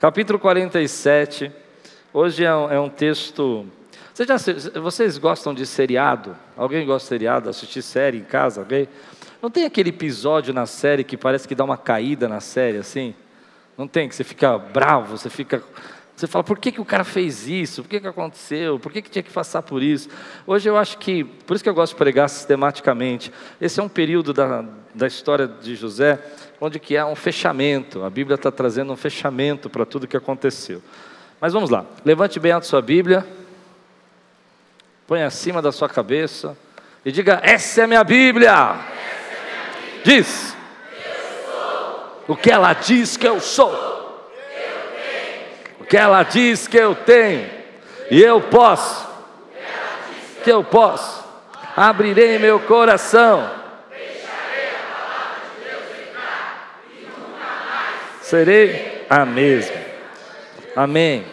Capítulo 47. Hoje é um, é um texto. Você já, vocês gostam de seriado? Alguém gosta de seriado? Assistir série em casa? Alguém? Não tem aquele episódio na série que parece que dá uma caída na série assim? Não tem, que você fica bravo, você fica. Você fala, por que, que o cara fez isso? Por que, que aconteceu? Por que, que tinha que passar por isso? Hoje eu acho que, por isso que eu gosto de pregar sistematicamente, esse é um período da, da história de José, onde que há um fechamento, a Bíblia está trazendo um fechamento para tudo que aconteceu. Mas vamos lá, levante bem a sua Bíblia, põe acima da sua cabeça e diga: Essa é a minha Bíblia. Diz. O que ela diz que eu sou. O que ela diz que eu tenho. E eu posso. Que eu posso. Abrirei meu coração. Serei a mesma. Amém.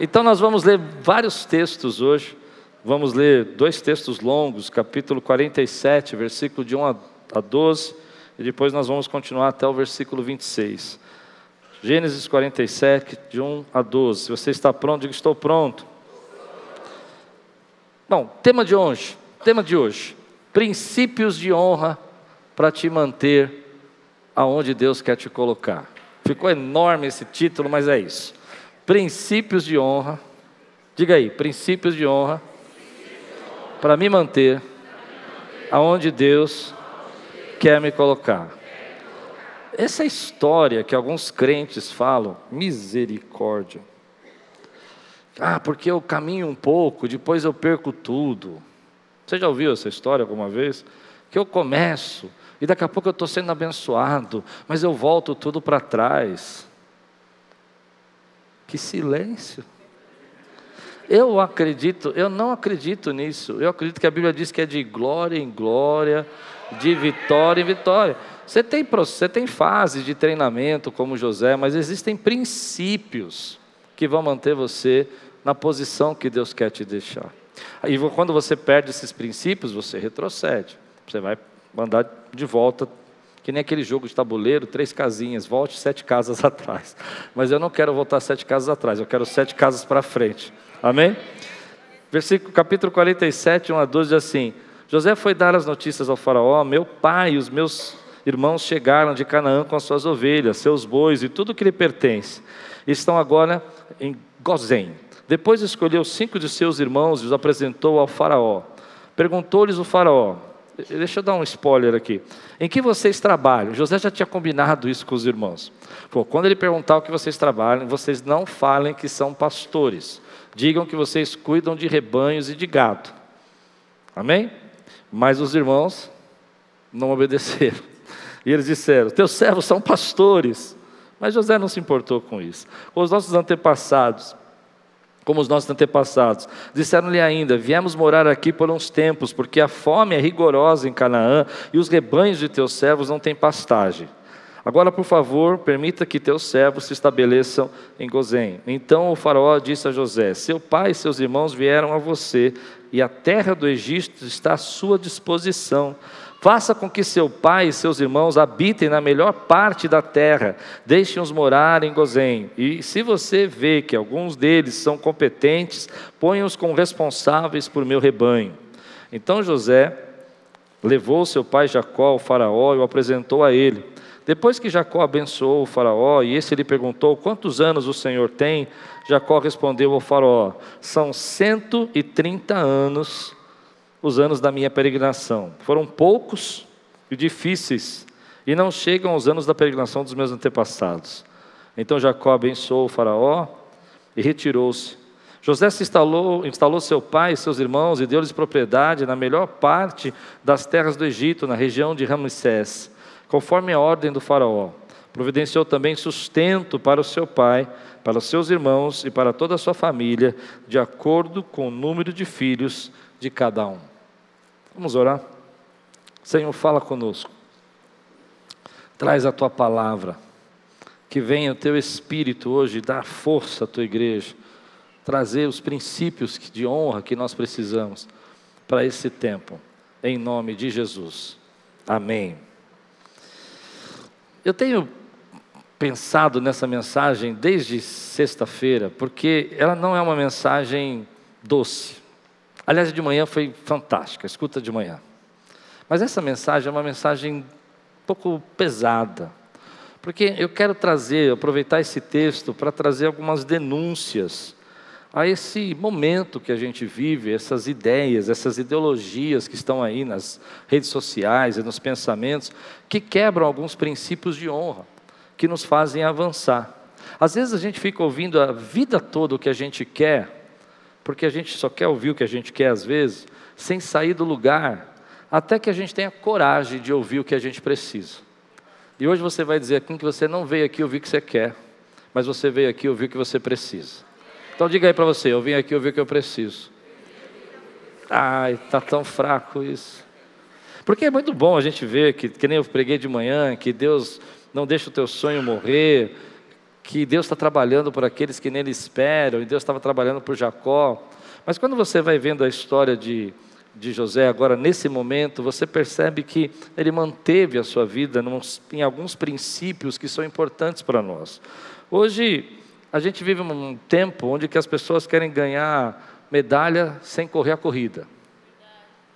Então nós vamos ler vários textos hoje. Vamos ler dois textos longos, capítulo 47, versículo de 1 a 12 e depois nós vamos continuar até o versículo 26. Gênesis 47, de 1 a 12. Se você está pronto, diga: Estou pronto. Bom, tema de hoje, tema de hoje, princípios de honra para te manter aonde Deus quer te colocar. Ficou enorme esse título, mas é isso. Princípios de honra. Diga aí, princípios de honra para me manter aonde Deus quer me colocar. Essa história que alguns crentes falam, misericórdia. Ah, porque eu caminho um pouco, depois eu perco tudo. Você já ouviu essa história alguma vez? Que eu começo e daqui a pouco eu estou sendo abençoado, mas eu volto tudo para trás. Que silêncio. Eu acredito, eu não acredito nisso. Eu acredito que a Bíblia diz que é de glória em glória, de vitória em vitória. Você tem, você tem fases de treinamento como José, mas existem princípios que vão manter você na posição que Deus quer te deixar. E quando você perde esses princípios, você retrocede. Você vai mandar de volta, que nem aquele jogo de tabuleiro, três casinhas, volte sete casas atrás. Mas eu não quero voltar sete casas atrás, eu quero sete casas para frente. Amém? Versículo, capítulo 47, 1 a 12 diz assim: José foi dar as notícias ao faraó, meu pai e os meus irmãos chegaram de Canaã com as suas ovelhas, seus bois e tudo que lhe pertence. Estão agora em Gozém. Depois escolheu cinco de seus irmãos e os apresentou ao faraó. Perguntou-lhes o faraó, deixa eu dar um spoiler aqui. Em que vocês trabalham? José já tinha combinado isso com os irmãos. Pô, quando ele perguntar o que vocês trabalham, vocês não falem que são pastores. Digam que vocês cuidam de rebanhos e de gado. Amém? Mas os irmãos não obedeceram. E eles disseram: Teus servos são pastores. Mas José não se importou com isso. Os nossos antepassados, como os nossos antepassados, disseram-lhe ainda: Viemos morar aqui por uns tempos, porque a fome é rigorosa em Canaã e os rebanhos de teus servos não têm pastagem. Agora, por favor, permita que teus servos se estabeleçam em Gozém. Então o faraó disse a José: Seu pai e seus irmãos vieram a você e a terra do Egito está à sua disposição. Faça com que seu pai e seus irmãos habitem na melhor parte da terra, deixe-os morar em Gozém. E se você vê que alguns deles são competentes, ponha-os como responsáveis por meu rebanho. Então José levou seu pai Jacó ao faraó e o apresentou a ele. Depois que Jacó abençoou o faraó e esse lhe perguntou quantos anos o Senhor tem, Jacó respondeu ao faraó: São 130 anos os anos da minha peregrinação. Foram poucos e difíceis, e não chegam aos anos da peregrinação dos meus antepassados. Então Jacó abençoou o faraó e retirou-se. José se instalou, instalou seu pai e seus irmãos e deu-lhes propriedade na melhor parte das terras do Egito, na região de Ramsés conforme a ordem do Faraó. Providenciou também sustento para o seu pai, para os seus irmãos e para toda a sua família, de acordo com o número de filhos de cada um. Vamos orar? Senhor, fala conosco. Traz a tua palavra. Que venha o teu espírito hoje dar força à tua igreja, trazer os princípios de honra que nós precisamos para esse tempo. Em nome de Jesus. Amém. Eu tenho pensado nessa mensagem desde sexta-feira, porque ela não é uma mensagem doce. Aliás, de manhã foi fantástica, escuta de manhã. Mas essa mensagem é uma mensagem um pouco pesada, porque eu quero trazer, aproveitar esse texto para trazer algumas denúncias a esse momento que a gente vive, essas ideias, essas ideologias que estão aí nas redes sociais e nos pensamentos, que quebram alguns princípios de honra, que nos fazem avançar. Às vezes a gente fica ouvindo a vida toda o que a gente quer, porque a gente só quer ouvir o que a gente quer às vezes, sem sair do lugar, até que a gente tenha coragem de ouvir o que a gente precisa. E hoje você vai dizer aqui que você não veio aqui ouvir o que você quer, mas você veio aqui ouvir o que você precisa. Então diga aí para você, eu vim aqui ouvir o que eu preciso. Ai, tá tão fraco isso. Porque é muito bom a gente ver que, que nem eu preguei de manhã, que Deus não deixa o teu sonho morrer, que Deus está trabalhando por aqueles que nele esperam, e Deus estava trabalhando por Jacó. Mas quando você vai vendo a história de, de José agora, nesse momento, você percebe que ele manteve a sua vida em alguns princípios que são importantes para nós. Hoje, a gente vive um tempo onde que as pessoas querem ganhar medalha sem correr a corrida.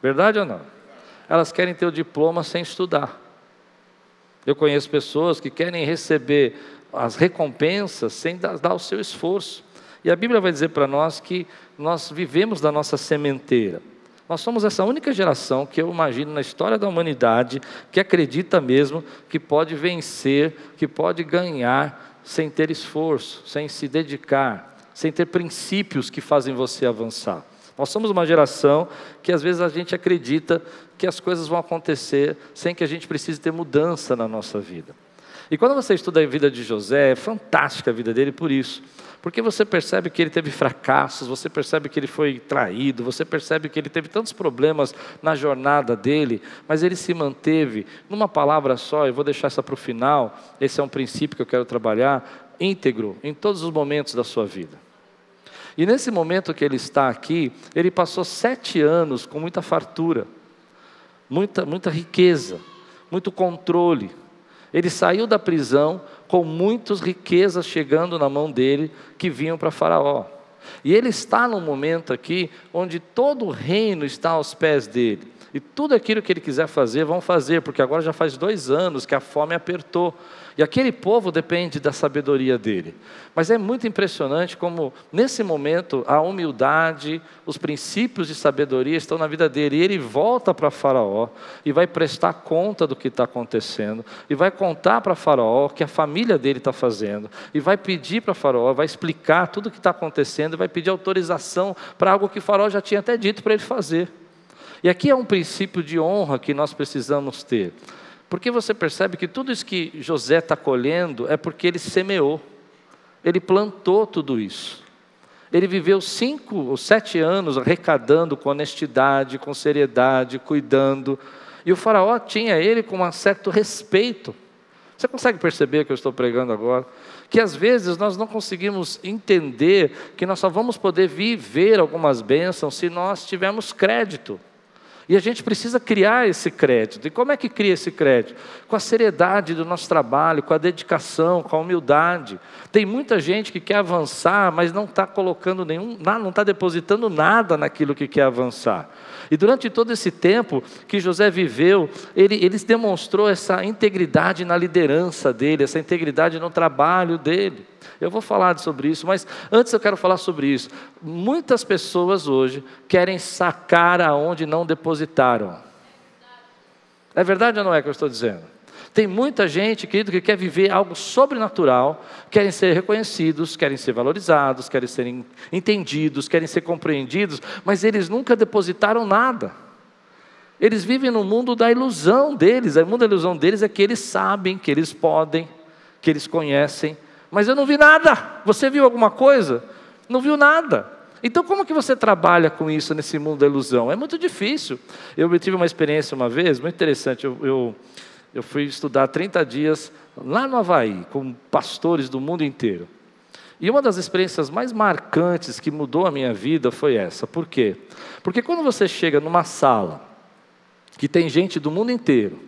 Verdade ou não? Elas querem ter o diploma sem estudar. Eu conheço pessoas que querem receber as recompensas sem dar, dar o seu esforço. E a Bíblia vai dizer para nós que nós vivemos da nossa sementeira. Nós somos essa única geração que eu imagino na história da humanidade que acredita mesmo que pode vencer, que pode ganhar sem ter esforço, sem se dedicar, sem ter princípios que fazem você avançar. Nós somos uma geração que às vezes a gente acredita que as coisas vão acontecer sem que a gente precise ter mudança na nossa vida. E quando você estuda a vida de José, é fantástica a vida dele por isso. Porque você percebe que ele teve fracassos, você percebe que ele foi traído, você percebe que ele teve tantos problemas na jornada dele, mas ele se manteve numa palavra só, eu vou deixar essa para o final, esse é um princípio que eu quero trabalhar, íntegro em todos os momentos da sua vida. E nesse momento que ele está aqui, ele passou sete anos com muita fartura, muita, muita riqueza, muito controle. Ele saiu da prisão com muitas riquezas chegando na mão dele que vinham para Faraó. E ele está num momento aqui onde todo o reino está aos pés dele. E tudo aquilo que ele quiser fazer, vão fazer, porque agora já faz dois anos que a fome apertou. E aquele povo depende da sabedoria dele. Mas é muito impressionante como, nesse momento, a humildade, os princípios de sabedoria estão na vida dele. E ele volta para Faraó e vai prestar conta do que está acontecendo. E vai contar para Faraó o que a família dele está fazendo. E vai pedir para Faraó, vai explicar tudo o que está acontecendo. E vai pedir autorização para algo que Faraó já tinha até dito para ele fazer. E aqui é um princípio de honra que nós precisamos ter. Porque você percebe que tudo isso que José está colhendo é porque ele semeou, ele plantou tudo isso. Ele viveu cinco ou sete anos arrecadando com honestidade, com seriedade, cuidando. E o faraó tinha ele com um certo respeito. Você consegue perceber que eu estou pregando agora? Que às vezes nós não conseguimos entender que nós só vamos poder viver algumas bênçãos se nós tivermos crédito. E a gente precisa criar esse crédito. E como é que cria esse crédito? Com a seriedade do nosso trabalho, com a dedicação, com a humildade. Tem muita gente que quer avançar, mas não está colocando nenhum, não está depositando nada naquilo que quer avançar. E durante todo esse tempo que José viveu, ele, ele demonstrou essa integridade na liderança dele, essa integridade no trabalho dele. Eu vou falar sobre isso, mas antes eu quero falar sobre isso. Muitas pessoas hoje querem sacar aonde não depositaram. É verdade ou não é que eu estou dizendo? Tem muita gente, querido, que quer viver algo sobrenatural, querem ser reconhecidos, querem ser valorizados, querem ser entendidos, querem ser compreendidos, mas eles nunca depositaram nada. Eles vivem no mundo da ilusão deles. O mundo da ilusão deles é que eles sabem, que eles podem, que eles conhecem, mas eu não vi nada. Você viu alguma coisa? Não viu nada. Então, como que você trabalha com isso nesse mundo da ilusão? É muito difícil. Eu tive uma experiência uma vez, muito interessante. Eu, eu, eu fui estudar 30 dias lá no Havaí, com pastores do mundo inteiro. E uma das experiências mais marcantes que mudou a minha vida foi essa. Por quê? Porque quando você chega numa sala que tem gente do mundo inteiro,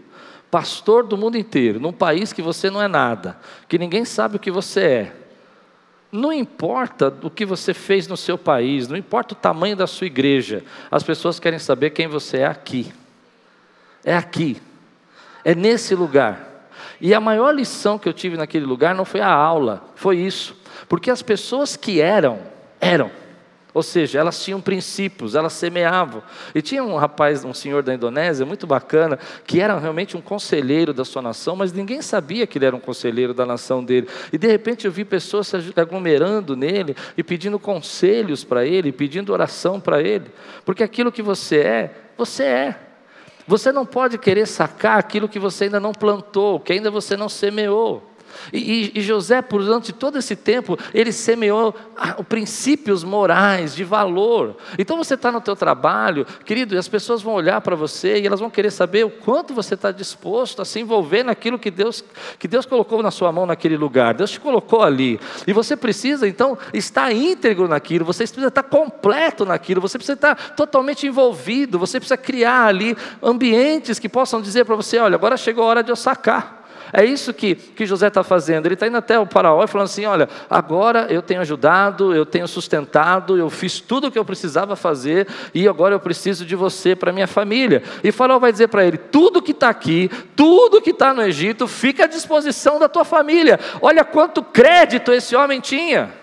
pastor do mundo inteiro, num país que você não é nada, que ninguém sabe o que você é. Não importa o que você fez no seu país, não importa o tamanho da sua igreja, as pessoas querem saber quem você é aqui. É aqui, é nesse lugar. E a maior lição que eu tive naquele lugar não foi a aula, foi isso. Porque as pessoas que eram, eram. Ou seja, elas tinham princípios, elas semeavam. E tinha um rapaz, um senhor da Indonésia, muito bacana, que era realmente um conselheiro da sua nação, mas ninguém sabia que ele era um conselheiro da nação dele. E de repente eu vi pessoas se aglomerando nele e pedindo conselhos para ele, pedindo oração para ele. Porque aquilo que você é, você é. Você não pode querer sacar aquilo que você ainda não plantou, que ainda você não semeou. E, e, José, durante todo esse tempo, ele semeou ah, princípios morais, de valor. Então você está no teu trabalho, querido, e as pessoas vão olhar para você e elas vão querer saber o quanto você está disposto a se envolver naquilo que Deus, que Deus colocou na sua mão naquele lugar. Deus te colocou ali. E você precisa, então, estar íntegro naquilo, você precisa estar completo naquilo, você precisa estar totalmente envolvido, você precisa criar ali ambientes que possam dizer para você: olha, agora chegou a hora de eu sacar. É isso que, que José está fazendo. Ele está indo até o faraó e falando assim: olha, agora eu tenho ajudado, eu tenho sustentado, eu fiz tudo o que eu precisava fazer e agora eu preciso de você para minha família. E faraó vai dizer para ele: tudo que está aqui, tudo que está no Egito, fica à disposição da tua família. Olha quanto crédito esse homem tinha.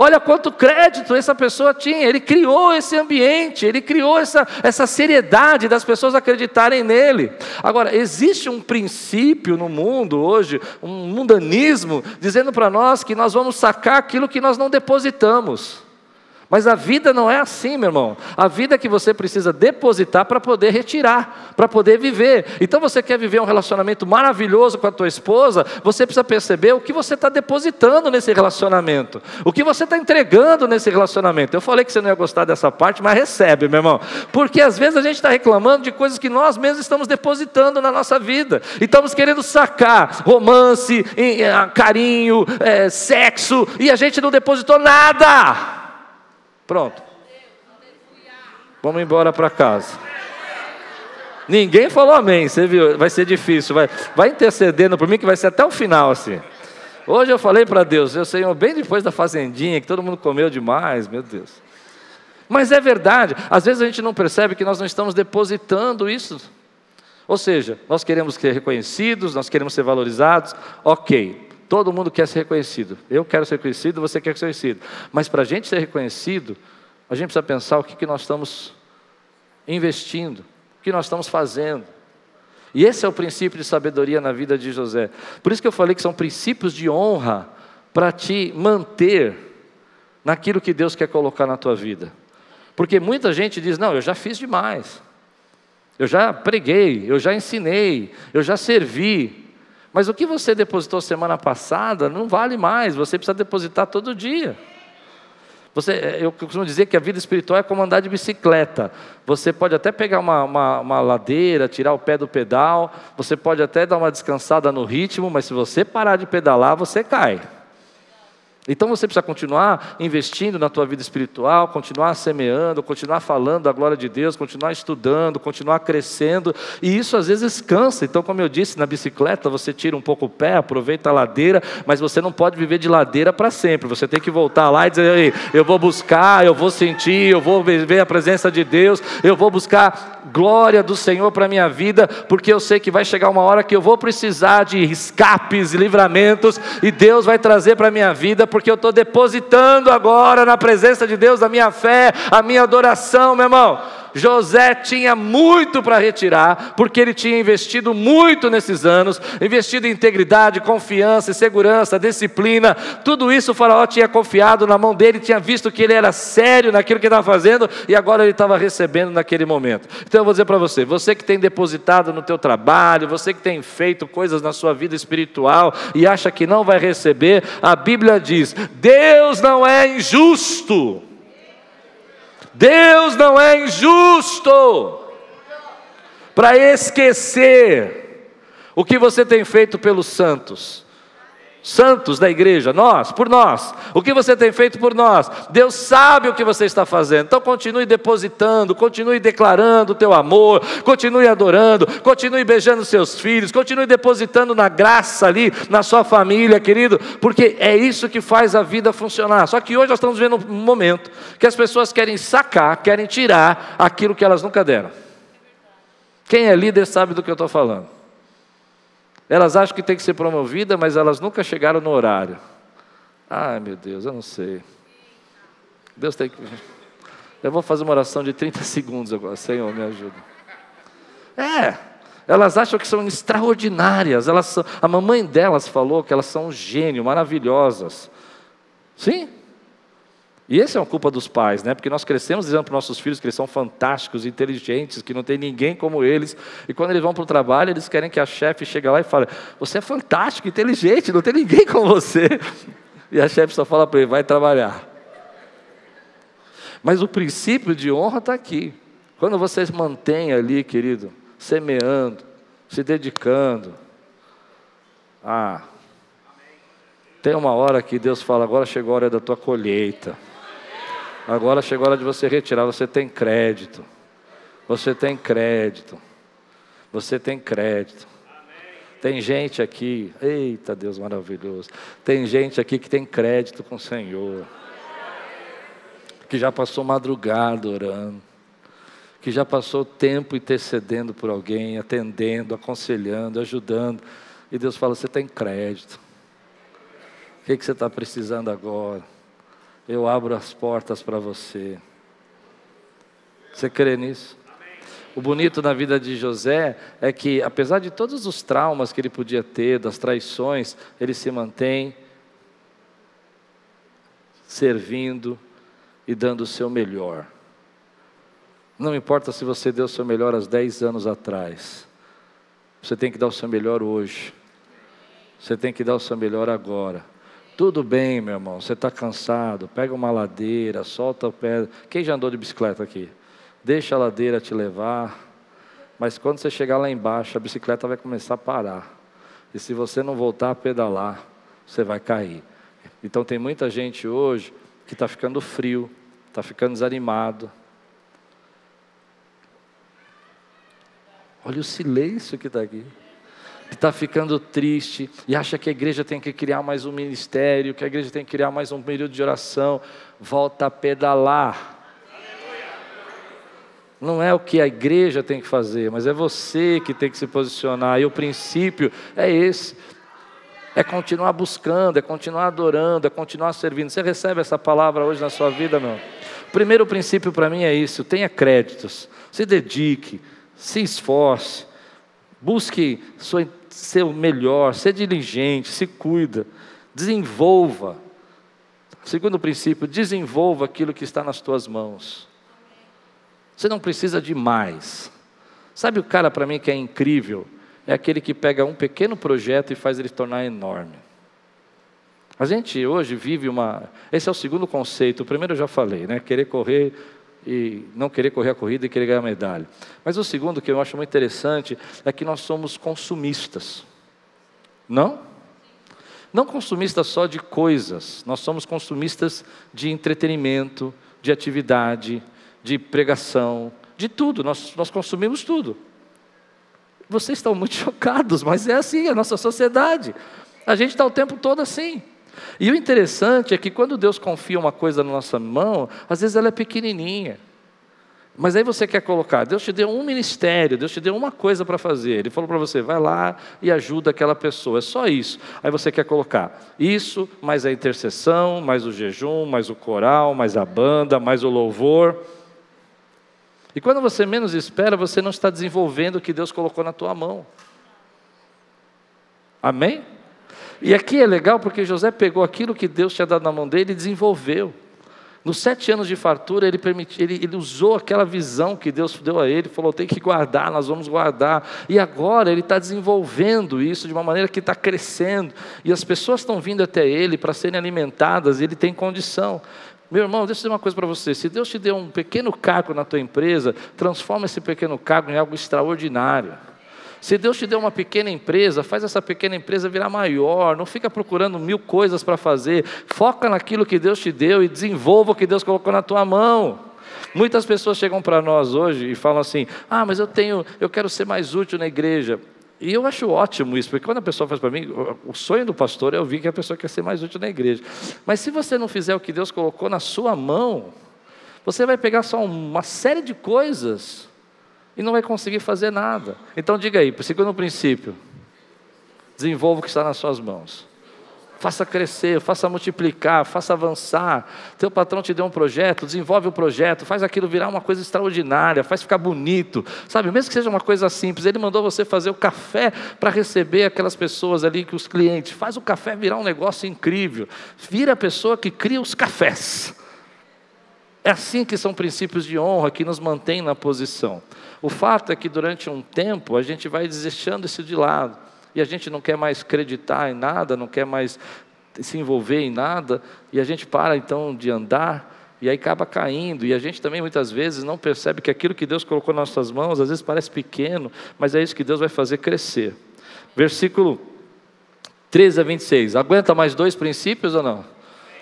Olha quanto crédito essa pessoa tinha. Ele criou esse ambiente, ele criou essa, essa seriedade das pessoas acreditarem nele. Agora, existe um princípio no mundo hoje, um mundanismo, dizendo para nós que nós vamos sacar aquilo que nós não depositamos. Mas a vida não é assim, meu irmão. A vida é que você precisa depositar para poder retirar, para poder viver. Então você quer viver um relacionamento maravilhoso com a tua esposa, você precisa perceber o que você está depositando nesse relacionamento, o que você está entregando nesse relacionamento. Eu falei que você não ia gostar dessa parte, mas recebe, meu irmão. Porque às vezes a gente está reclamando de coisas que nós mesmos estamos depositando na nossa vida. E estamos querendo sacar romance, carinho, é, sexo, e a gente não depositou nada. Pronto. Vamos embora para casa. Ninguém falou amém, você viu? Vai ser difícil. Vai, vai intercedendo por mim que vai ser até o final assim. Hoje eu falei para Deus, eu Senhor, bem depois da fazendinha, que todo mundo comeu demais, meu Deus. Mas é verdade, às vezes a gente não percebe que nós não estamos depositando isso. Ou seja, nós queremos ser reconhecidos, nós queremos ser valorizados, ok. Todo mundo quer ser reconhecido. Eu quero ser reconhecido, você quer ser reconhecido. Mas para a gente ser reconhecido, a gente precisa pensar o que, que nós estamos investindo, o que nós estamos fazendo. E esse é o princípio de sabedoria na vida de José. Por isso que eu falei que são princípios de honra para te manter naquilo que Deus quer colocar na tua vida. Porque muita gente diz: não, eu já fiz demais. Eu já preguei, eu já ensinei, eu já servi. Mas o que você depositou semana passada não vale mais, você precisa depositar todo dia. Você, é, eu costumo dizer que a vida espiritual é como andar de bicicleta. Você pode até pegar uma, uma, uma, ladeira, tirar o pé do pedal, você pode até dar uma descansada no ritmo, mas se você parar de pedalar, você cai. Então você precisa continuar investindo na tua vida espiritual, continuar semeando, continuar falando da glória de Deus, continuar estudando, continuar crescendo. E isso às vezes cansa. Então, como eu disse, na bicicleta você tira um pouco o pé, aproveita a ladeira, mas você não pode viver de ladeira para sempre. Você tem que voltar lá e dizer: eu vou buscar, eu vou sentir, eu vou viver a presença de Deus, eu vou buscar glória do Senhor para minha vida, porque eu sei que vai chegar uma hora que eu vou precisar de escapes e livramentos, e Deus vai trazer para minha vida porque eu estou depositando agora na presença de Deus a minha fé, a minha adoração, meu irmão. José tinha muito para retirar, porque ele tinha investido muito nesses anos, investido em integridade, confiança, segurança, disciplina, tudo isso o faraó tinha confiado na mão dele, tinha visto que ele era sério naquilo que estava fazendo e agora ele estava recebendo naquele momento. Então eu vou dizer para você, você que tem depositado no teu trabalho, você que tem feito coisas na sua vida espiritual e acha que não vai receber, a Bíblia diz: Deus não é injusto. Deus não é injusto para esquecer o que você tem feito pelos santos. Santos da igreja, nós, por nós. O que você tem feito por nós? Deus sabe o que você está fazendo. Então continue depositando, continue declarando o teu amor, continue adorando, continue beijando seus filhos, continue depositando na graça ali, na sua família, querido, porque é isso que faz a vida funcionar. Só que hoje nós estamos vendo um momento que as pessoas querem sacar, querem tirar aquilo que elas nunca deram. Quem é líder sabe do que eu estou falando. Elas acham que tem que ser promovida, mas elas nunca chegaram no horário. Ai, meu Deus, eu não sei. Deus tem que. Eu vou fazer uma oração de 30 segundos agora. Senhor, me ajuda. É, elas acham que são extraordinárias. Elas são... A mamãe delas falou que elas são um gênio, maravilhosas. Sim, e essa é uma culpa dos pais, né? Porque nós crescemos dizendo para os nossos filhos que eles são fantásticos, inteligentes, que não tem ninguém como eles. E quando eles vão para o trabalho, eles querem que a chefe chegue lá e fale: Você é fantástico, inteligente, não tem ninguém como você. E a chefe só fala para ele: Vai trabalhar. Mas o princípio de honra está aqui. Quando vocês mantêm ali, querido, semeando, se dedicando. Ah, tem uma hora que Deus fala: Agora chegou a hora da tua colheita. Agora chegou a hora de você retirar. Você tem crédito. Você tem crédito. Você tem crédito. Tem gente aqui, eita Deus maravilhoso. Tem gente aqui que tem crédito com o Senhor. Que já passou madrugada orando. Que já passou tempo intercedendo por alguém, atendendo, aconselhando, ajudando. E Deus fala: você tem crédito. O que, que você está precisando agora? Eu abro as portas para você. Você crê nisso? O bonito na vida de José é que, apesar de todos os traumas que ele podia ter, das traições, ele se mantém servindo e dando o seu melhor. Não importa se você deu o seu melhor há 10 anos atrás, você tem que dar o seu melhor hoje. Você tem que dar o seu melhor agora. Tudo bem, meu irmão, você está cansado, pega uma ladeira, solta o pé. Quem já andou de bicicleta aqui? Deixa a ladeira te levar, mas quando você chegar lá embaixo, a bicicleta vai começar a parar. E se você não voltar a pedalar, você vai cair. Então tem muita gente hoje que está ficando frio, está ficando desanimado. Olha o silêncio que está aqui que está ficando triste e acha que a igreja tem que criar mais um ministério, que a igreja tem que criar mais um período de oração, volta a pedalar. Não é o que a igreja tem que fazer, mas é você que tem que se posicionar. E o princípio é esse: é continuar buscando, é continuar adorando, é continuar servindo. Você recebe essa palavra hoje na sua vida, meu? O primeiro princípio para mim é isso: tenha créditos, se dedique, se esforce, busque sua ser o melhor, ser diligente, se cuida, desenvolva. Segundo princípio, desenvolva aquilo que está nas tuas mãos. Você não precisa de mais. Sabe o cara para mim que é incrível? É aquele que pega um pequeno projeto e faz ele tornar enorme. A gente hoje vive uma. Esse é o segundo conceito. O primeiro eu já falei, né? Querer correr e não querer correr a corrida e querer ganhar medalha. Mas o segundo que eu acho muito interessante é que nós somos consumistas. Não? Não consumistas só de coisas, nós somos consumistas de entretenimento, de atividade, de pregação, de tudo, nós, nós consumimos tudo. Vocês estão muito chocados, mas é assim a nossa sociedade. A gente está o tempo todo assim. E o interessante é que quando Deus confia uma coisa na nossa mão, às vezes ela é pequenininha. Mas aí você quer colocar, Deus te deu um ministério, Deus te deu uma coisa para fazer. Ele falou para você, vai lá e ajuda aquela pessoa. É só isso. Aí você quer colocar isso, mais a intercessão, mais o jejum, mais o coral, mais a banda, mais o louvor. E quando você menos espera, você não está desenvolvendo o que Deus colocou na tua mão. Amém? E aqui é legal porque José pegou aquilo que Deus tinha dado na mão dele e desenvolveu. Nos sete anos de fartura, ele, permitiu, ele, ele, usou aquela visão que Deus deu a ele, falou: tem que guardar, nós vamos guardar. E agora ele está desenvolvendo isso de uma maneira que está crescendo. E as pessoas estão vindo até ele para serem alimentadas, e ele tem condição. Meu irmão, deixa eu dizer uma coisa para você: se Deus te deu um pequeno cargo na tua empresa, transforma esse pequeno cargo em algo extraordinário. Se Deus te deu uma pequena empresa, faz essa pequena empresa virar maior. Não fica procurando mil coisas para fazer. Foca naquilo que Deus te deu e desenvolva o que Deus colocou na tua mão. Muitas pessoas chegam para nós hoje e falam assim: "Ah, mas eu tenho, eu quero ser mais útil na igreja". E eu acho ótimo isso, porque quando a pessoa faz para mim, o sonho do pastor é ouvir que a pessoa quer ser mais útil na igreja. Mas se você não fizer o que Deus colocou na sua mão, você vai pegar só uma série de coisas e não vai conseguir fazer nada. Então diga aí, segundo princípio, desenvolva o que está nas suas mãos faça crescer, faça multiplicar, faça avançar. Teu patrão te deu um projeto, desenvolve o projeto, faz aquilo virar uma coisa extraordinária, faz ficar bonito, sabe? Mesmo que seja uma coisa simples, ele mandou você fazer o café para receber aquelas pessoas ali, que os clientes, faz o café virar um negócio incrível. Vira a pessoa que cria os cafés. É assim que são princípios de honra que nos mantêm na posição. O fato é que durante um tempo a gente vai desejando isso de lado e a gente não quer mais acreditar em nada, não quer mais se envolver em nada, e a gente para então de andar, e aí acaba caindo, e a gente também muitas vezes não percebe que aquilo que Deus colocou nas nossas mãos, às vezes parece pequeno, mas é isso que Deus vai fazer crescer. Versículo 13 a 26, aguenta mais dois princípios ou não?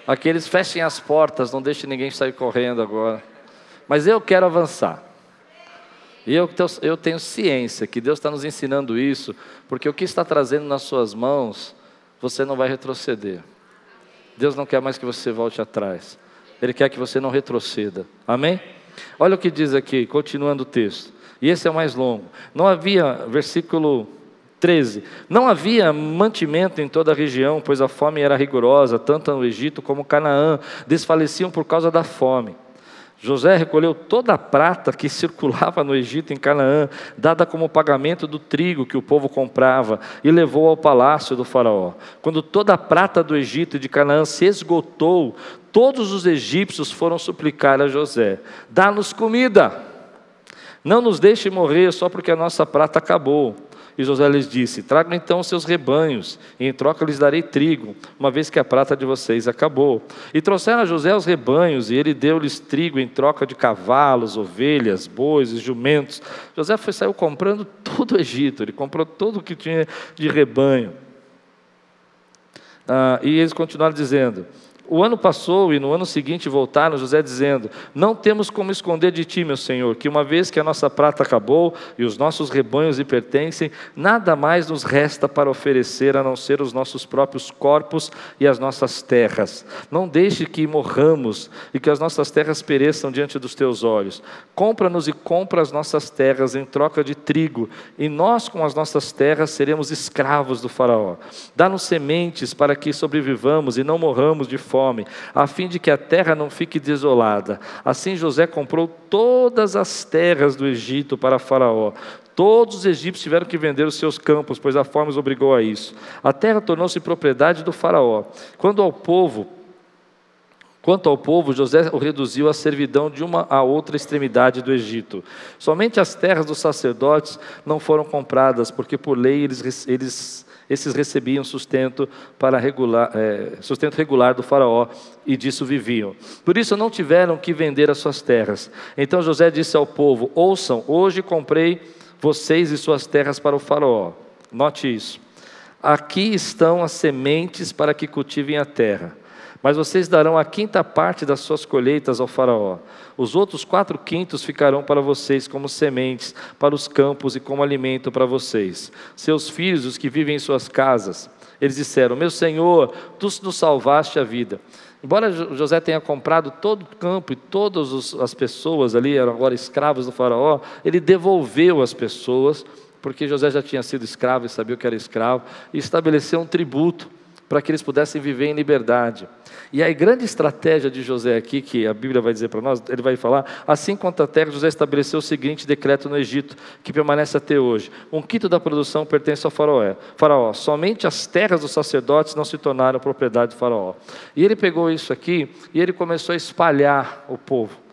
Aqueles fechem as portas, não deixe ninguém sair correndo agora. Mas eu quero avançar. E eu, eu tenho ciência que Deus está nos ensinando isso, porque o que está trazendo nas suas mãos, você não vai retroceder. Deus não quer mais que você volte atrás. Ele quer que você não retroceda. Amém? Olha o que diz aqui, continuando o texto. E esse é o mais longo. Não havia, versículo 13: Não havia mantimento em toda a região, pois a fome era rigorosa, tanto no Egito como Canaã, desfaleciam por causa da fome. José recolheu toda a prata que circulava no Egito, em Canaã, dada como pagamento do trigo que o povo comprava, e levou ao palácio do Faraó. Quando toda a prata do Egito e de Canaã se esgotou, todos os egípcios foram suplicar a José: dá-nos comida, não nos deixe morrer só porque a nossa prata acabou. E José lhes disse: Tragam então seus rebanhos, e em troca lhes darei trigo, uma vez que a prata de vocês acabou. E trouxeram a José os rebanhos, e ele deu-lhes trigo em troca de cavalos, ovelhas, bois e jumentos. José foi, saiu comprando todo o Egito, ele comprou tudo o que tinha de rebanho. Ah, e eles continuaram dizendo: o ano passou e no ano seguinte voltaram José dizendo: Não temos como esconder de ti, meu senhor, que uma vez que a nossa prata acabou e os nossos rebanhos lhe pertencem, nada mais nos resta para oferecer a não ser os nossos próprios corpos e as nossas terras. Não deixe que morramos e que as nossas terras pereçam diante dos teus olhos. Compra-nos e compra as nossas terras em troca de trigo, e nós com as nossas terras seremos escravos do Faraó. Dá-nos sementes para que sobrevivamos e não morramos de fome fome, a fim de que a terra não fique desolada. Assim José comprou todas as terras do Egito para Faraó. Todos os egípcios tiveram que vender os seus campos, pois a fome os obrigou a isso. A terra tornou-se propriedade do Faraó. Quando ao povo Quanto ao povo, José o reduziu à servidão de uma a outra extremidade do Egito. Somente as terras dos sacerdotes não foram compradas, porque por lei eles, eles esses recebiam sustento para regular, é, sustento regular do faraó e disso viviam. Por isso não tiveram que vender as suas terras. Então José disse ao povo: Ouçam, hoje comprei vocês e suas terras para o faraó. Note isso. Aqui estão as sementes para que cultivem a terra. Mas vocês darão a quinta parte das suas colheitas ao Faraó. Os outros quatro quintos ficarão para vocês como sementes para os campos e como alimento para vocês. Seus filhos, os que vivem em suas casas, eles disseram: Meu senhor, tu nos salvaste a vida. Embora José tenha comprado todo o campo e todas as pessoas ali eram agora escravos do Faraó, ele devolveu as pessoas, porque José já tinha sido escravo e sabia o que era escravo, e estabeleceu um tributo para que eles pudessem viver em liberdade. E a grande estratégia de José aqui, que a Bíblia vai dizer para nós, ele vai falar, assim quanto a terra, José estabeleceu o seguinte decreto no Egito, que permanece até hoje. Um quinto da produção pertence ao faraó. faraó. Somente as terras dos sacerdotes não se tornaram propriedade do faraó. E ele pegou isso aqui e ele começou a espalhar o povo.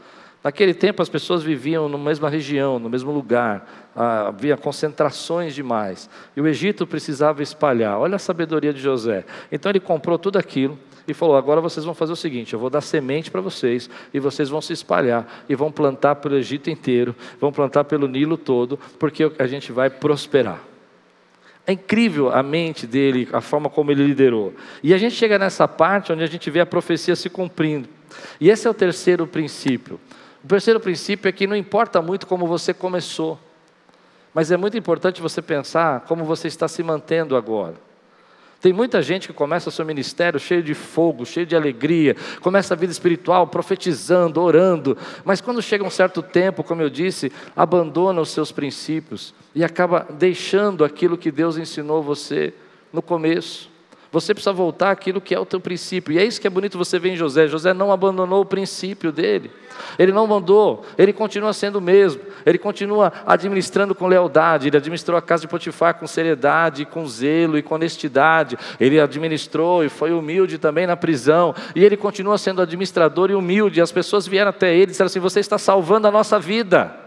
Naquele tempo as pessoas viviam na mesma região, no mesmo lugar, havia concentrações demais. E o Egito precisava espalhar. Olha a sabedoria de José. Então ele comprou tudo aquilo e falou: agora vocês vão fazer o seguinte: eu vou dar semente para vocês e vocês vão se espalhar e vão plantar pelo Egito inteiro, vão plantar pelo Nilo todo, porque a gente vai prosperar. É incrível a mente dele, a forma como ele liderou. E a gente chega nessa parte onde a gente vê a profecia se cumprindo. E esse é o terceiro princípio. O terceiro princípio é que não importa muito como você começou, mas é muito importante você pensar como você está se mantendo agora. Tem muita gente que começa seu ministério cheio de fogo, cheio de alegria, começa a vida espiritual profetizando, orando, mas quando chega um certo tempo, como eu disse, abandona os seus princípios e acaba deixando aquilo que Deus ensinou você no começo. Você precisa voltar àquilo que é o teu princípio. E é isso que é bonito você ver em José. José não abandonou o princípio dele. Ele não mandou, ele continua sendo o mesmo. Ele continua administrando com lealdade. Ele administrou a casa de Potifar com seriedade, com zelo e com honestidade. Ele administrou e foi humilde também na prisão. E ele continua sendo administrador e humilde. As pessoas vieram até ele e disseram assim: Você está salvando a nossa vida.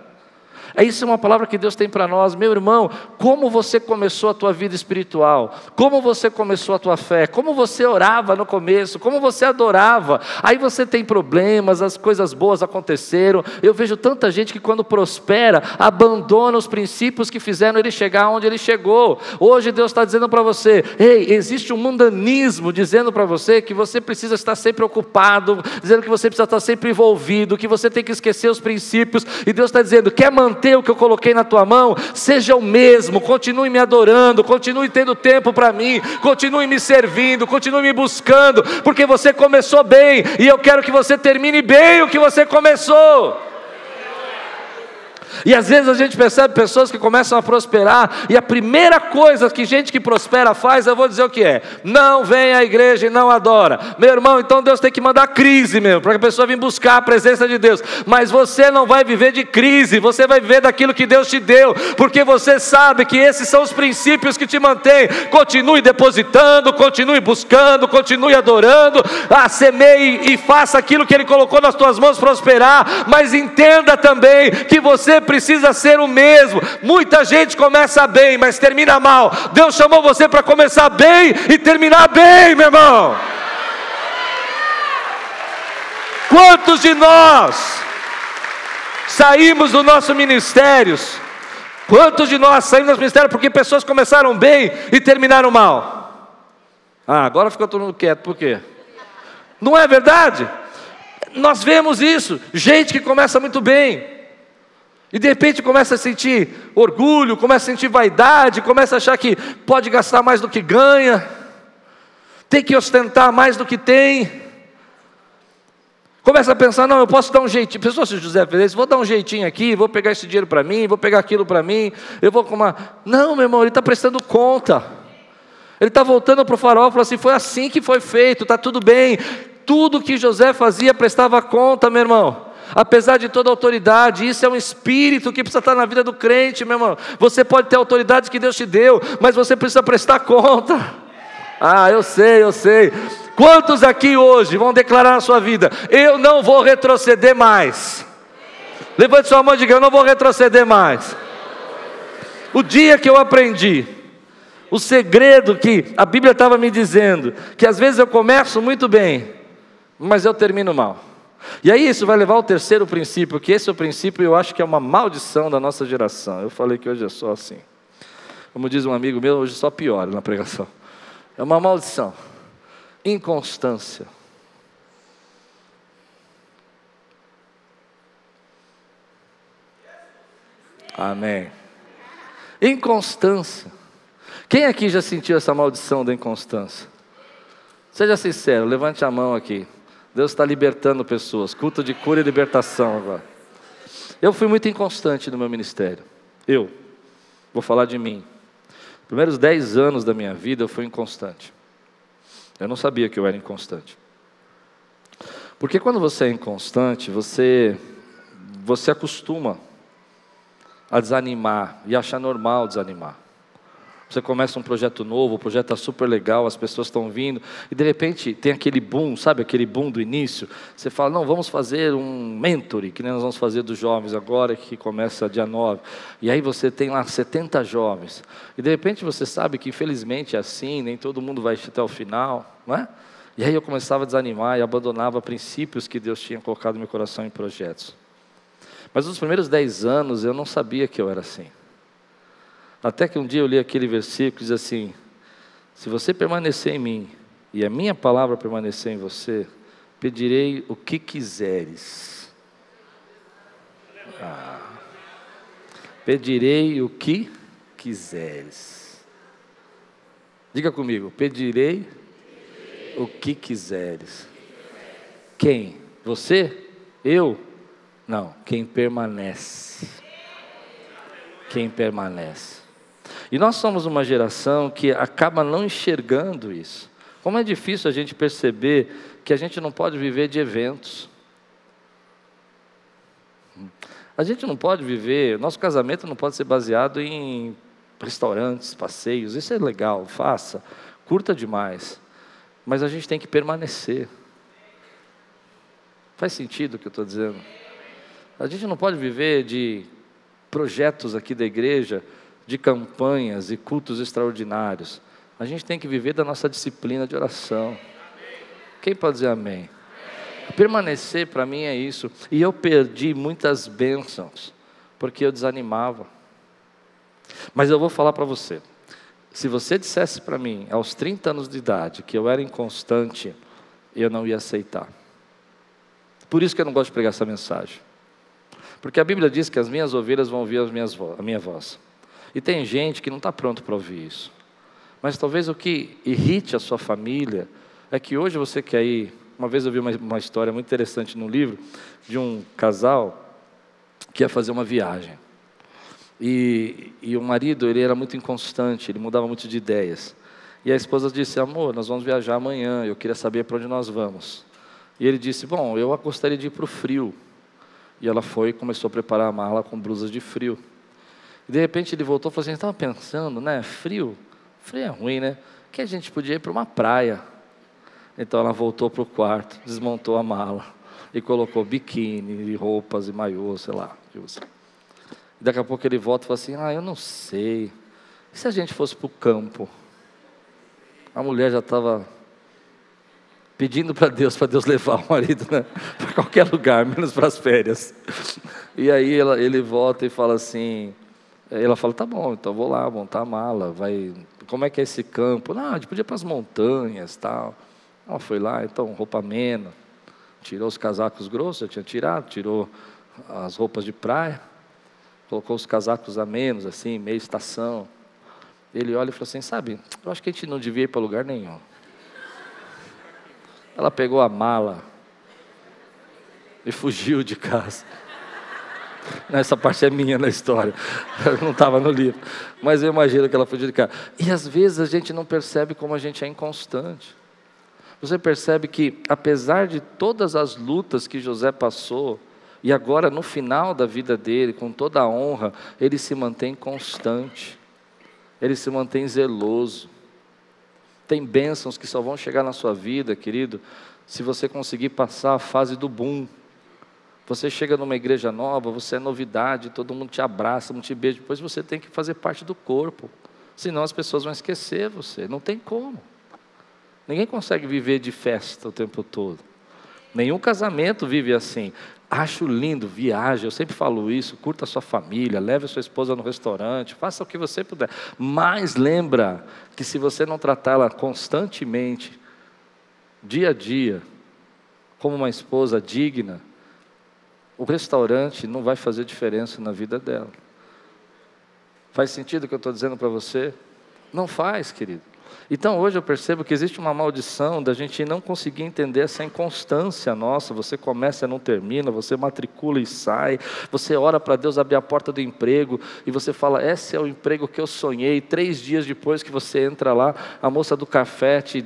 É isso é uma palavra que Deus tem para nós, meu irmão. Como você começou a tua vida espiritual? Como você começou a tua fé? Como você orava no começo? Como você adorava? Aí você tem problemas, as coisas boas aconteceram. Eu vejo tanta gente que quando prospera abandona os princípios que fizeram ele chegar onde ele chegou. Hoje Deus está dizendo para você: ei, existe um mundanismo dizendo para você que você precisa estar sempre ocupado, dizendo que você precisa estar sempre envolvido, que você tem que esquecer os princípios. E Deus está dizendo: quer manter o que eu coloquei na tua mão, seja o mesmo, continue me adorando, continue tendo tempo para mim, continue me servindo, continue me buscando, porque você começou bem e eu quero que você termine bem o que você começou. E às vezes a gente percebe pessoas que começam a prosperar, e a primeira coisa que gente que prospera faz, eu vou dizer o que é: não vem à igreja e não adora. Meu irmão, então Deus tem que mandar crise mesmo, para que a pessoa venha buscar a presença de Deus. Mas você não vai viver de crise, você vai viver daquilo que Deus te deu, porque você sabe que esses são os princípios que te mantêm. Continue depositando, continue buscando, continue adorando, ah, semeie e faça aquilo que Ele colocou nas tuas mãos prosperar, mas entenda também que você precisa ser o mesmo. Muita gente começa bem, mas termina mal. Deus chamou você para começar bem e terminar bem, meu irmão. Quantos de nós saímos do nosso ministérios? Quantos de nós saímos do ministério porque pessoas começaram bem e terminaram mal? Ah, agora ficou todo mundo quieto, por quê? Não é verdade? Nós vemos isso, gente que começa muito bem, e de repente começa a sentir orgulho, começa a sentir vaidade, começa a achar que pode gastar mais do que ganha, tem que ostentar mais do que tem. Começa a pensar, não, eu posso dar um jeitinho. Pessoal, se José fez isso, vou dar um jeitinho aqui, vou pegar esse dinheiro para mim, vou pegar aquilo para mim, eu vou com uma. Não, meu irmão, ele está prestando conta. Ele está voltando para o farol e falou assim: foi assim que foi feito, está tudo bem. Tudo que José fazia prestava conta, meu irmão apesar de toda autoridade, isso é um espírito que precisa estar na vida do crente, meu irmão. Você pode ter a autoridade que Deus te deu, mas você precisa prestar conta. Ah, eu sei, eu sei. Quantos aqui hoje vão declarar na sua vida: Eu não vou retroceder mais? Levante sua mão e diga: Eu não vou retroceder mais. O dia que eu aprendi, o segredo que a Bíblia estava me dizendo, que às vezes eu começo muito bem, mas eu termino mal. E aí isso vai levar ao terceiro princípio, que esse é o princípio eu acho que é uma maldição da nossa geração. Eu falei que hoje é só assim. Como diz um amigo meu, hoje só piora na pregação. É uma maldição. Inconstância. Amém. Inconstância. Quem aqui já sentiu essa maldição da inconstância? Seja sincero, levante a mão aqui. Deus está libertando pessoas. Culto de cura e libertação agora. Eu fui muito inconstante no meu ministério. Eu. Vou falar de mim. Primeiros dez anos da minha vida eu fui inconstante. Eu não sabia que eu era inconstante. Porque quando você é inconstante, você você acostuma a desanimar e achar normal desanimar. Você começa um projeto novo, o projeto está super legal, as pessoas estão vindo, e de repente tem aquele boom, sabe aquele boom do início? Você fala, não, vamos fazer um mentoring, que nem nós vamos fazer dos jovens agora, que começa dia 9. E aí você tem lá 70 jovens. E de repente você sabe que infelizmente é assim, nem todo mundo vai até o final, não é? E aí eu começava a desanimar e abandonava princípios que Deus tinha colocado no meu coração em projetos. Mas nos primeiros 10 anos eu não sabia que eu era assim. Até que um dia eu li aquele versículo diz assim: Se você permanecer em mim e a minha palavra permanecer em você, pedirei o que quiseres. Ah. Pedirei o que quiseres. Diga comigo, pedirei o que quiseres. Quem? Você? Eu? Não, quem permanece. Quem permanece. E nós somos uma geração que acaba não enxergando isso. Como é difícil a gente perceber que a gente não pode viver de eventos. A gente não pode viver, nosso casamento não pode ser baseado em restaurantes, passeios, isso é legal, faça, curta demais. Mas a gente tem que permanecer. Faz sentido o que eu estou dizendo? A gente não pode viver de projetos aqui da igreja, de campanhas e cultos extraordinários. A gente tem que viver da nossa disciplina de oração. Quem pode dizer amém? Permanecer para mim é isso. E eu perdi muitas bênçãos, porque eu desanimava. Mas eu vou falar para você. Se você dissesse para mim, aos 30 anos de idade, que eu era inconstante, eu não ia aceitar. Por isso que eu não gosto de pregar essa mensagem. Porque a Bíblia diz que as minhas ovelhas vão ouvir minhas, a minha voz. E tem gente que não está pronto para ouvir isso. Mas talvez o que irrite a sua família é que hoje você quer ir. Uma vez eu vi uma, uma história muito interessante no livro de um casal que ia fazer uma viagem. E, e o marido ele era muito inconstante, ele mudava muito de ideias. E a esposa disse: Amor, nós vamos viajar amanhã, eu queria saber para onde nós vamos. E ele disse: Bom, eu gostaria de ir para o frio. E ela foi e começou a preparar a mala com blusas de frio. E de repente ele voltou e falou assim: Estava pensando, né? Frio. Frio é ruim, né? Que a gente podia ir para uma praia. Então ela voltou para o quarto, desmontou a mala e colocou biquíni, roupas e maiô, sei lá. E daqui a pouco ele volta e fala assim: Ah, eu não sei. E se a gente fosse para o campo? A mulher já estava pedindo para Deus, para Deus levar o marido né, para qualquer lugar, menos para as férias. E aí ela, ele volta e fala assim, ela fala, tá bom, então vou lá, montar a mala, vai, como é que é esse campo? Não, a gente podia ir para as montanhas, tal. Ela foi lá, então, roupa amena, tirou os casacos grossos, eu tinha tirado, tirou as roupas de praia, colocou os casacos a menos, assim, meia estação. Ele olha e falou assim, sabe, eu acho que a gente não devia ir para lugar nenhum. Ela pegou a mala e fugiu de casa. Essa parte é minha na história, não estava no livro. Mas eu imagino que ela fugiu de casa. E às vezes a gente não percebe como a gente é inconstante. Você percebe que, apesar de todas as lutas que José passou, e agora no final da vida dele, com toda a honra, ele se mantém constante, ele se mantém zeloso. Tem bênçãos que só vão chegar na sua vida, querido, se você conseguir passar a fase do boom. Você chega numa igreja nova, você é novidade, todo mundo te abraça, não te beija, depois você tem que fazer parte do corpo. Senão as pessoas vão esquecer você, não tem como. Ninguém consegue viver de festa o tempo todo. Nenhum casamento vive assim. Acho lindo, viaje, eu sempre falo isso, curta a sua família, leve a sua esposa no restaurante, faça o que você puder. Mas lembra que se você não tratá-la constantemente, dia a dia, como uma esposa digna, o restaurante não vai fazer diferença na vida dela. Faz sentido o que eu estou dizendo para você? Não faz, querido. Então hoje eu percebo que existe uma maldição da gente não conseguir entender essa inconstância nossa. Você começa e não termina, você matricula e sai, você ora para Deus abrir a porta do emprego e você fala: Esse é o emprego que eu sonhei. Três dias depois que você entra lá, a moça do café te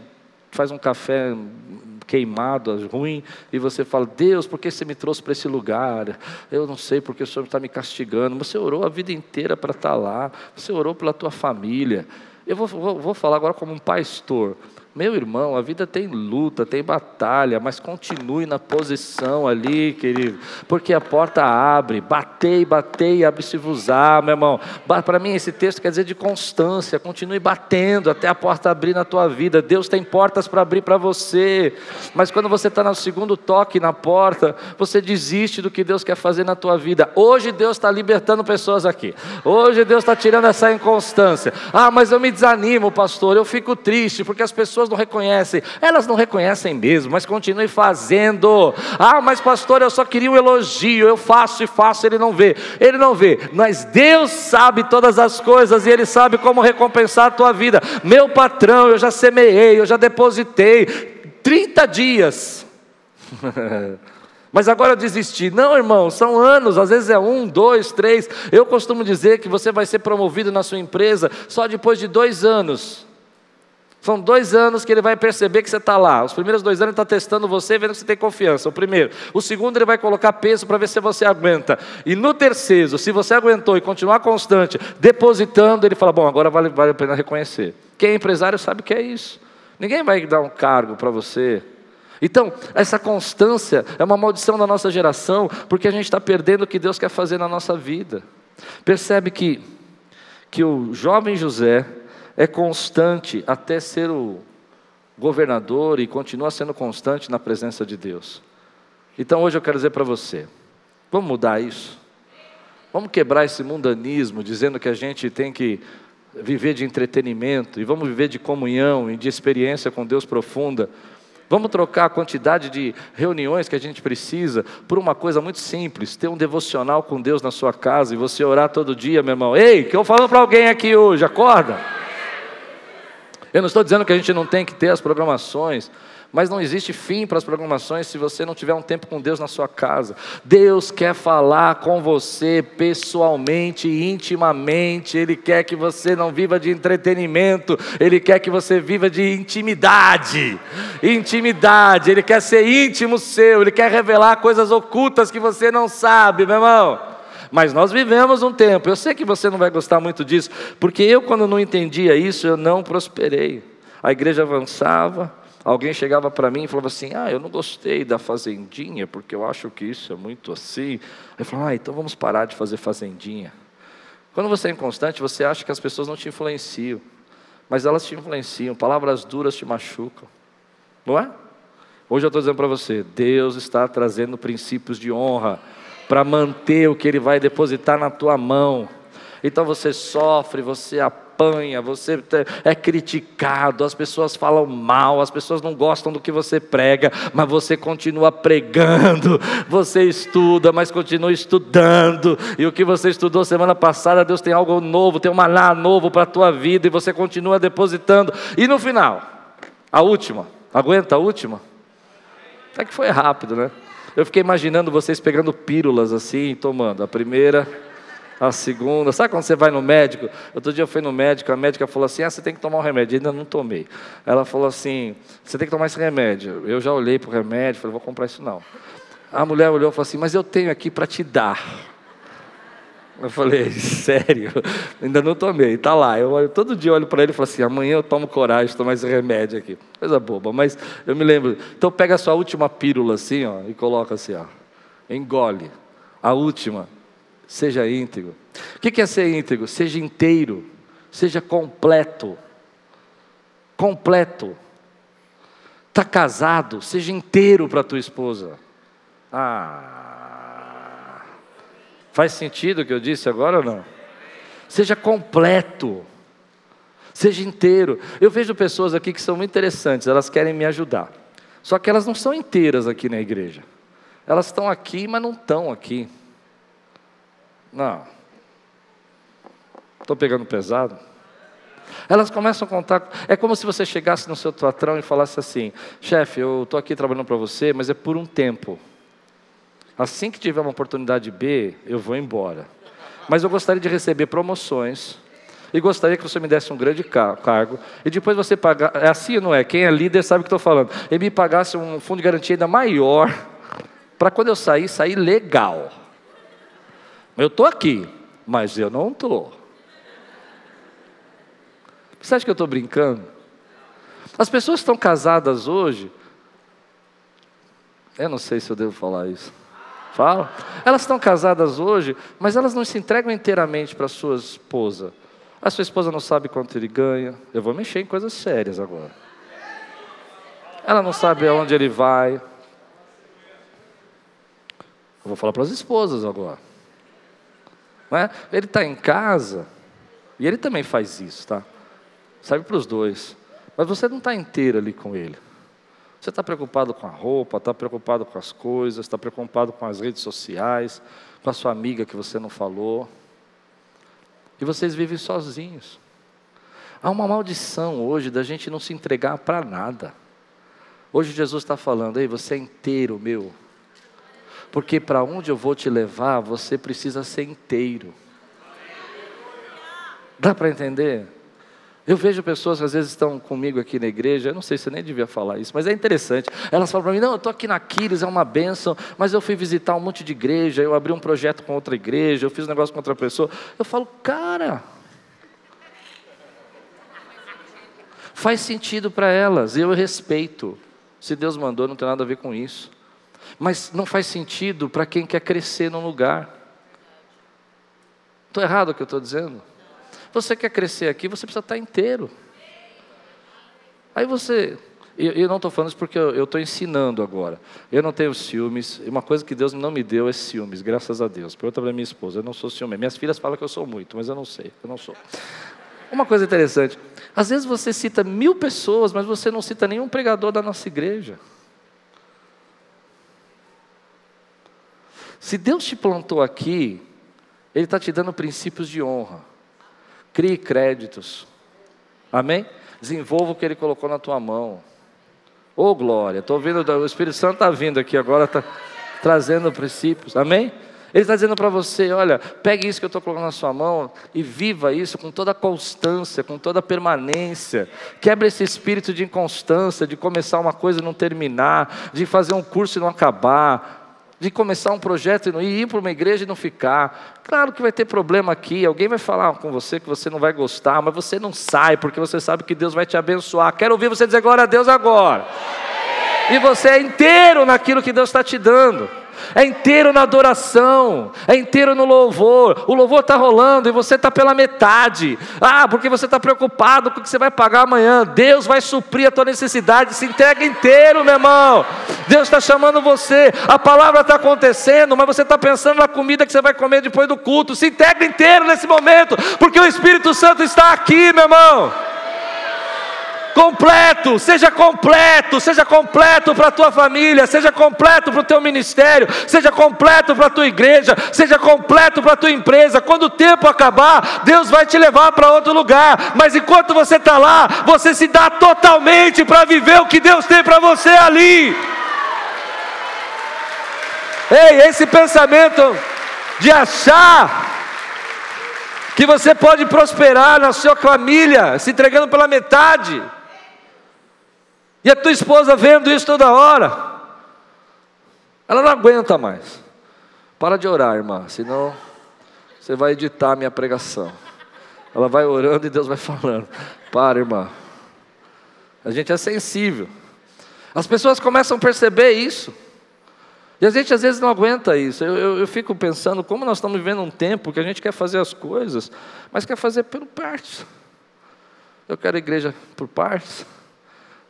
faz um café queimado, ruim, e você fala: Deus, por que você me trouxe para esse lugar? Eu não sei porque o Senhor está me castigando. Você orou a vida inteira para estar tá lá, você orou pela tua família. Eu vou, vou, vou falar agora como um pastor. Meu irmão, a vida tem luta, tem batalha, mas continue na posição ali, querido, porque a porta abre, batei, batei, abre-se-vos-á, meu irmão. Para mim, esse texto quer dizer de constância, continue batendo até a porta abrir na tua vida. Deus tem portas para abrir para você, mas quando você está no segundo toque na porta, você desiste do que Deus quer fazer na tua vida. Hoje Deus está libertando pessoas aqui, hoje Deus está tirando essa inconstância. Ah, mas eu me desanimo, pastor, eu fico triste, porque as pessoas pessoas não reconhecem. Elas não reconhecem mesmo, mas continue fazendo. Ah, mas pastor, eu só queria um elogio. Eu faço e faço, ele não vê. Ele não vê, mas Deus sabe todas as coisas e ele sabe como recompensar a tua vida. Meu patrão, eu já semeei, eu já depositei 30 dias. Mas agora eu desisti. Não, irmão, são anos, às vezes é um, dois, três. Eu costumo dizer que você vai ser promovido na sua empresa só depois de dois anos. São dois anos que ele vai perceber que você está lá. Os primeiros dois anos ele está testando você, vendo você tem confiança. O primeiro. O segundo, ele vai colocar peso para ver se você aguenta. E no terceiro, se você aguentou e continuar constante, depositando, ele fala: Bom, agora vale, vale a pena reconhecer. Quem é empresário sabe que é isso. Ninguém vai dar um cargo para você. Então, essa constância é uma maldição da nossa geração, porque a gente está perdendo o que Deus quer fazer na nossa vida. Percebe que, que o jovem José é constante até ser o governador e continua sendo constante na presença de Deus. Então hoje eu quero dizer para você: vamos mudar isso? Vamos quebrar esse mundanismo dizendo que a gente tem que viver de entretenimento e vamos viver de comunhão e de experiência com Deus profunda. Vamos trocar a quantidade de reuniões que a gente precisa por uma coisa muito simples: ter um devocional com Deus na sua casa e você orar todo dia, meu irmão. Ei, que eu falo para alguém aqui hoje, acorda. Eu não estou dizendo que a gente não tem que ter as programações, mas não existe fim para as programações se você não tiver um tempo com Deus na sua casa. Deus quer falar com você pessoalmente, intimamente. Ele quer que você não viva de entretenimento, ele quer que você viva de intimidade. Intimidade, ele quer ser íntimo seu, ele quer revelar coisas ocultas que você não sabe, meu irmão. Mas nós vivemos um tempo, eu sei que você não vai gostar muito disso, porque eu, quando não entendia isso, eu não prosperei. A igreja avançava, alguém chegava para mim e falava assim: Ah, eu não gostei da fazendinha, porque eu acho que isso é muito assim. Eu falava: Ah, então vamos parar de fazer fazendinha. Quando você é inconstante, você acha que as pessoas não te influenciam, mas elas te influenciam, palavras duras te machucam, não é? Hoje eu estou dizendo para você: Deus está trazendo princípios de honra para manter o que Ele vai depositar na tua mão. Então você sofre, você apanha, você é criticado, as pessoas falam mal, as pessoas não gostam do que você prega, mas você continua pregando, você estuda, mas continua estudando, e o que você estudou semana passada, Deus tem algo novo, tem um maná novo para a tua vida, e você continua depositando, e no final, a última, aguenta a última? Até que foi rápido, né? Eu fiquei imaginando vocês pegando pílulas assim, tomando. A primeira, a segunda. Sabe quando você vai no médico? Outro dia eu fui no médico, a médica falou assim: Ah, você tem que tomar um remédio. Eu ainda não tomei. Ela falou assim: Você tem que tomar esse remédio. Eu já olhei para o remédio, falei: Vou comprar isso não. A mulher olhou e falou assim: Mas eu tenho aqui para te dar. Eu falei, sério? Ainda não tomei, está lá. Eu olho, todo dia olho para ele e falo assim: amanhã eu tomo coragem tomar esse remédio aqui. Coisa boba, mas eu me lembro. Então pega a sua última pílula assim, ó, e coloca assim, ó. Engole. A última. Seja íntegro. O que é ser íntegro? Seja inteiro. Seja completo. Completo. Está casado? Seja inteiro para tua esposa. Ah. Faz sentido o que eu disse agora ou não? Seja completo, seja inteiro. Eu vejo pessoas aqui que são muito interessantes, elas querem me ajudar. Só que elas não são inteiras aqui na igreja. Elas estão aqui, mas não estão aqui. Não. Estou pegando pesado? Elas começam a contar. É como se você chegasse no seu patrão e falasse assim: chefe, eu estou aqui trabalhando para você, mas é por um tempo. Assim que tiver uma oportunidade B, eu vou embora. Mas eu gostaria de receber promoções e gostaria que você me desse um grande cargo e depois você pagar. É assim, não é? Quem é líder sabe o que estou falando. E me pagasse um fundo de garantia ainda maior para quando eu sair, sair legal. Eu estou aqui, mas eu não estou. Você acha que eu estou brincando? As pessoas estão casadas hoje, eu não sei se eu devo falar isso. Fala. Elas estão casadas hoje, mas elas não se entregam inteiramente para sua esposa. A sua esposa não sabe quanto ele ganha. Eu vou mexer em coisas sérias agora. Ela não sabe aonde ele vai. Eu vou falar para as esposas agora. É? Ele está em casa, e ele também faz isso, tá? Serve para os dois. Mas você não está inteiro ali com ele. Você está preocupado com a roupa, está preocupado com as coisas, está preocupado com as redes sociais, com a sua amiga que você não falou. E vocês vivem sozinhos. Há uma maldição hoje da gente não se entregar para nada. Hoje Jesus está falando, ei, você é inteiro, meu. Porque para onde eu vou te levar, você precisa ser inteiro. Dá para entender? Eu vejo pessoas que às vezes estão comigo aqui na igreja, eu não sei se eu nem devia falar isso, mas é interessante. Elas falam para mim: não, eu estou aqui na Quiris, é uma bênção, mas eu fui visitar um monte de igreja, eu abri um projeto com outra igreja, eu fiz um negócio com outra pessoa. Eu falo, cara, faz sentido para elas, eu respeito. Se Deus mandou, não tem nada a ver com isso. Mas não faz sentido para quem quer crescer num lugar. Estou errado o que eu estou dizendo? Você quer crescer aqui, você precisa estar inteiro. Aí você, eu, eu não estou falando isso porque eu estou ensinando agora. Eu não tenho ciúmes. Uma coisa que Deus não me deu é ciúmes, graças a Deus. Pergunta para minha esposa, eu não sou ciúme. Minhas filhas falam que eu sou muito, mas eu não sei, eu não sou. Uma coisa interessante, às vezes você cita mil pessoas, mas você não cita nenhum pregador da nossa igreja. Se Deus te plantou aqui, Ele está te dando princípios de honra. Crie créditos. Amém? Desenvolva o que Ele colocou na tua mão. Ô oh, glória, estou vendo, o Espírito Santo está vindo aqui agora, está trazendo princípios. Amém? Ele está dizendo para você: olha, pegue isso que eu estou colocando na sua mão e viva isso com toda constância, com toda permanência. Quebre esse espírito de inconstância, de começar uma coisa e não terminar, de fazer um curso e não acabar de começar um projeto e não ir para uma igreja e não ficar. Claro que vai ter problema aqui, alguém vai falar com você que você não vai gostar, mas você não sai, porque você sabe que Deus vai te abençoar. Quero ouvir você dizer glória a Deus agora. E você é inteiro naquilo que Deus está te dando é inteiro na adoração, é inteiro no louvor. O louvor está rolando e você está pela metade. Ah, porque você está preocupado com o que você vai pagar amanhã. Deus vai suprir a tua necessidade. Se entrega inteiro, meu irmão. Deus está chamando você. A palavra está acontecendo, mas você está pensando na comida que você vai comer depois do culto. Se integra inteiro nesse momento, porque o Espírito Santo está aqui, meu irmão completo, seja completo, seja completo para a tua família, seja completo para o teu ministério, seja completo para a tua igreja, seja completo para a tua empresa. Quando o tempo acabar, Deus vai te levar para outro lugar, mas enquanto você está lá, você se dá totalmente para viver o que Deus tem para você ali. Ei, esse pensamento de achar que você pode prosperar na sua família, se entregando pela metade. E a tua esposa vendo isso toda hora, ela não aguenta mais. Para de orar, irmã, senão você vai editar a minha pregação. Ela vai orando e Deus vai falando. Para, irmã. A gente é sensível. As pessoas começam a perceber isso. E a gente às vezes não aguenta isso. Eu, eu, eu, fico pensando como nós estamos vivendo um tempo que a gente quer fazer as coisas, mas quer fazer por partes. Eu quero igreja por partes.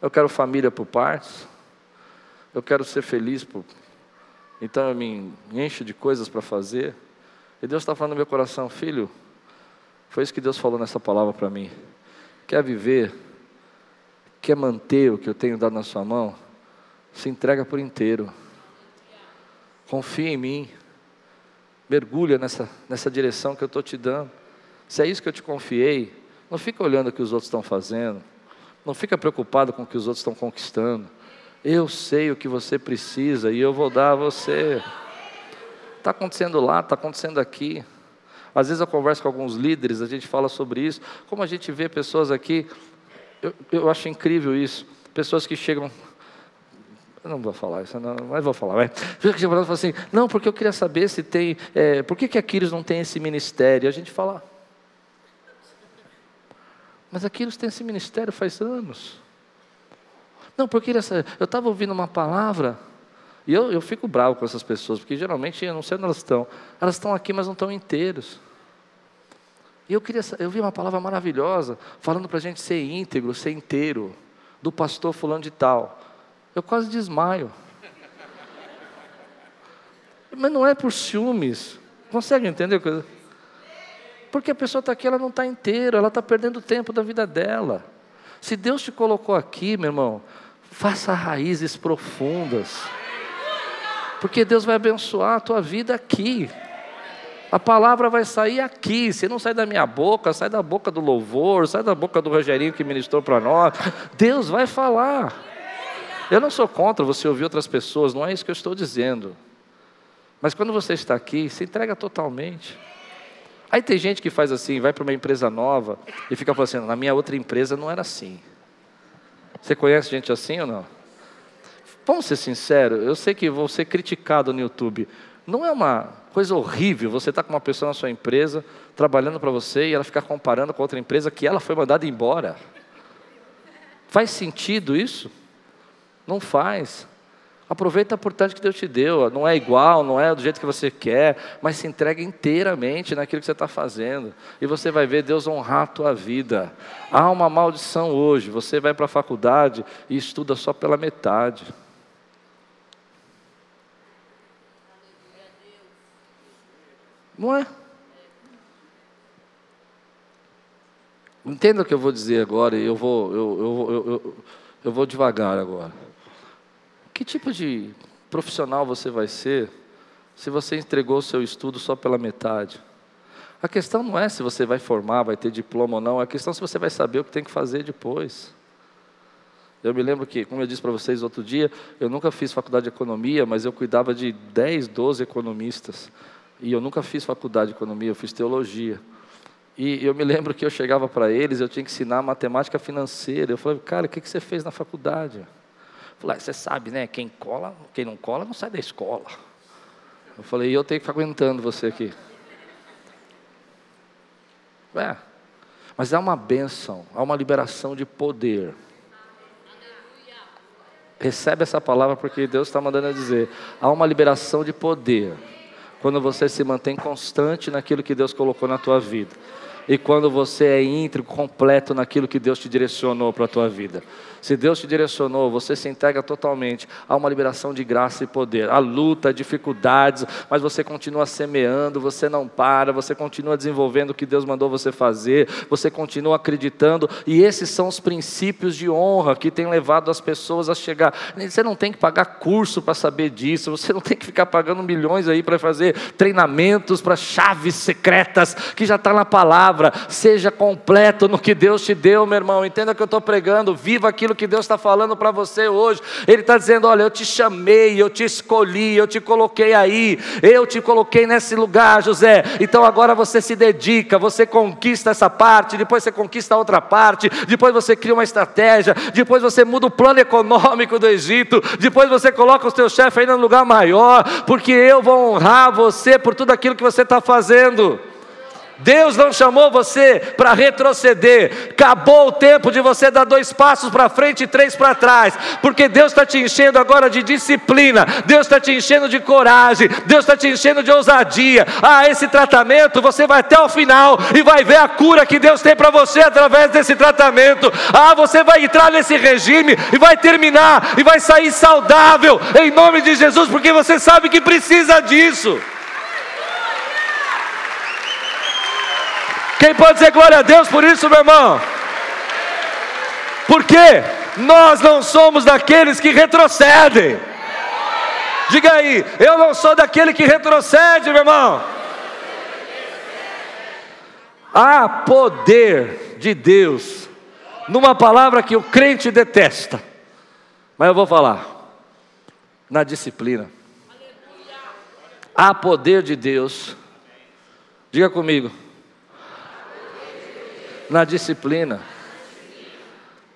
Eu quero família por partes. Eu quero ser feliz por. Então eu me encho de coisas para fazer. E Deus está falando no meu coração, filho. Foi isso que Deus falou nessa palavra para mim. Quer viver? Quer manter o que eu tenho dado na sua mão? Se entrega por inteiro. Confia em mim. Mergulha nessa, nessa direção que eu estou te dando. Se é isso que eu te confiei, não fica olhando o que os outros estão fazendo. Não fica preocupado com o que os outros estão conquistando. Eu sei o que você precisa e eu vou dar a você. Está acontecendo lá, está acontecendo aqui. Às vezes eu converso com alguns líderes, a gente fala sobre isso. Como a gente vê pessoas aqui, eu, eu acho incrível isso. Pessoas que chegam. Eu não vou falar isso, não, mas vou falar. Pessoas que chegam e falam assim: não, porque eu queria saber se tem. É, por que, que Aquiles não tem esse ministério? A gente fala: mas aqui eles têm esse ministério faz anos. Não, porque eu estava ouvindo uma palavra, e eu, eu fico bravo com essas pessoas, porque geralmente eu não sei onde elas estão. Elas estão aqui, mas não estão inteiros. E eu queria, eu vi uma palavra maravilhosa, falando para a gente ser íntegro, ser inteiro, do pastor fulano de tal. Eu quase desmaio. Mas não é por ciúmes. Consegue entender? Porque a pessoa está aqui, ela não está inteira, ela está perdendo o tempo da vida dela. Se Deus te colocou aqui, meu irmão, faça raízes profundas. Porque Deus vai abençoar a tua vida aqui. A palavra vai sair aqui. Se não sai da minha boca, sai da boca do louvor, sai da boca do Rogerinho que ministrou para nós. Deus vai falar. Eu não sou contra você ouvir outras pessoas, não é isso que eu estou dizendo. Mas quando você está aqui, se entrega totalmente. Aí tem gente que faz assim, vai para uma empresa nova e fica falando assim: na minha outra empresa não era assim. Você conhece gente assim ou não? Vamos ser sinceros, eu sei que vou ser criticado no YouTube. Não é uma coisa horrível você estar tá com uma pessoa na sua empresa, trabalhando para você, e ela ficar comparando com outra empresa que ela foi mandada embora. Faz sentido isso? Não faz. Aproveita a oportunidade que Deus te deu. Não é igual, não é do jeito que você quer, mas se entrega inteiramente naquilo que você está fazendo. E você vai ver Deus honrar a tua vida. Há uma maldição hoje. Você vai para a faculdade e estuda só pela metade. Não é? Entenda o que eu vou dizer agora, e eu vou, eu, eu, eu, eu, vou devagar agora. Que tipo de profissional você vai ser se você entregou o seu estudo só pela metade? A questão não é se você vai formar, vai ter diploma ou não, a questão é se você vai saber o que tem que fazer depois. Eu me lembro que, como eu disse para vocês outro dia, eu nunca fiz faculdade de economia, mas eu cuidava de 10, 12 economistas. E eu nunca fiz faculdade de economia, eu fiz teologia. E eu me lembro que eu chegava para eles, eu tinha que ensinar matemática financeira. Eu falei, cara, o que, você fez na faculdade? Falei, ah, você sabe, né? Quem cola, quem não cola, não sai da escola. Eu falei, e eu tenho que ficar aguentando você aqui. É, mas há uma bênção, há uma liberação de poder. Recebe essa palavra porque Deus está mandando dizer. Há uma liberação de poder quando você se mantém constante naquilo que Deus colocou na tua vida. E quando você é íntegro, completo naquilo que Deus te direcionou para a tua vida. Se Deus te direcionou, você se entrega totalmente a uma liberação de graça e poder, a luta, dificuldades, mas você continua semeando, você não para, você continua desenvolvendo o que Deus mandou você fazer, você continua acreditando, e esses são os princípios de honra que têm levado as pessoas a chegar. Você não tem que pagar curso para saber disso, você não tem que ficar pagando milhões aí para fazer treinamentos para chaves secretas que já está na palavra. Seja completo no que Deus te deu, meu irmão. Entenda que eu estou pregando, viva aquilo que Deus está falando para você hoje. Ele está dizendo: Olha, eu te chamei, eu te escolhi, eu te coloquei aí, eu te coloquei nesse lugar, José. Então agora você se dedica, você conquista essa parte, depois você conquista outra parte, depois você cria uma estratégia, depois você muda o plano econômico do Egito, depois você coloca o seu chefe ainda no lugar maior, porque eu vou honrar você por tudo aquilo que você está fazendo. Deus não chamou você para retroceder. Acabou o tempo de você dar dois passos para frente e três para trás, porque Deus está te enchendo agora de disciplina, Deus está te enchendo de coragem, Deus está te enchendo de ousadia. Ah, esse tratamento você vai até o final e vai ver a cura que Deus tem para você através desse tratamento. Ah, você vai entrar nesse regime e vai terminar e vai sair saudável em nome de Jesus, porque você sabe que precisa disso. Quem pode dizer glória a Deus por isso, meu irmão? Porque nós não somos daqueles que retrocedem. Diga aí, eu não sou daquele que retrocede, meu irmão. Há poder de Deus numa palavra que o crente detesta, mas eu vou falar, na disciplina. Há poder de Deus, diga comigo, na disciplina.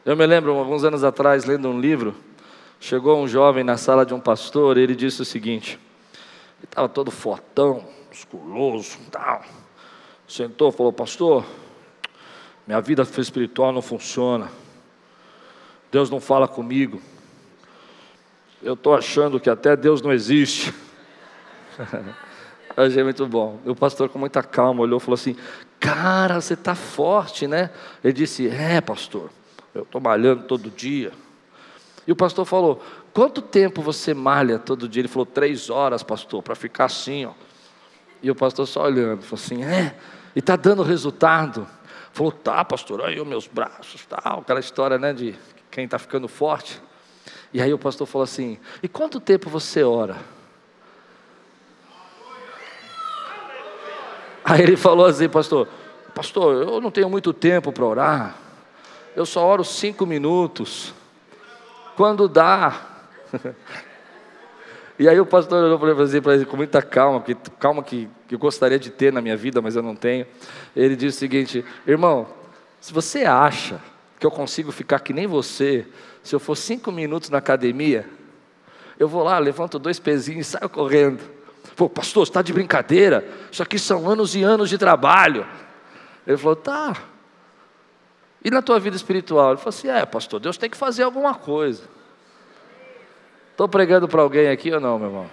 Eu me lembro, alguns anos atrás, lendo um livro, chegou um jovem na sala de um pastor e ele disse o seguinte: ele estava todo fortão, musculoso, tal. Sentou, falou: Pastor, minha vida espiritual não funciona. Deus não fala comigo. Eu estou achando que até Deus não existe. Achei muito bom. O pastor, com muita calma, olhou e falou assim: Cara, você está forte, né? Ele disse: É, pastor, eu estou malhando todo dia. E o pastor falou: Quanto tempo você malha todo dia? Ele falou: Três horas, pastor, para ficar assim, ó. E o pastor só olhando, falou assim: É, e está dando resultado. Falou: Tá, pastor, aí os meus braços, tal. Aquela história, né, de quem está ficando forte. E aí o pastor falou assim: E quanto tempo você ora? Aí ele falou assim, pastor, pastor, eu não tenho muito tempo para orar, eu só oro cinco minutos, quando dá. E aí o pastor olhou para ele para ele com muita calma, que calma que, que eu gostaria de ter na minha vida, mas eu não tenho. Ele disse o seguinte: irmão, se você acha que eu consigo ficar que nem você, se eu for cinco minutos na academia, eu vou lá, levanto dois pezinhos e saio correndo. Pô, pastor, está de brincadeira? Isso aqui são anos e anos de trabalho. Ele falou, tá. E na tua vida espiritual? Ele falou assim: é, pastor, Deus tem que fazer alguma coisa. Estou pregando para alguém aqui ou não, meu irmão?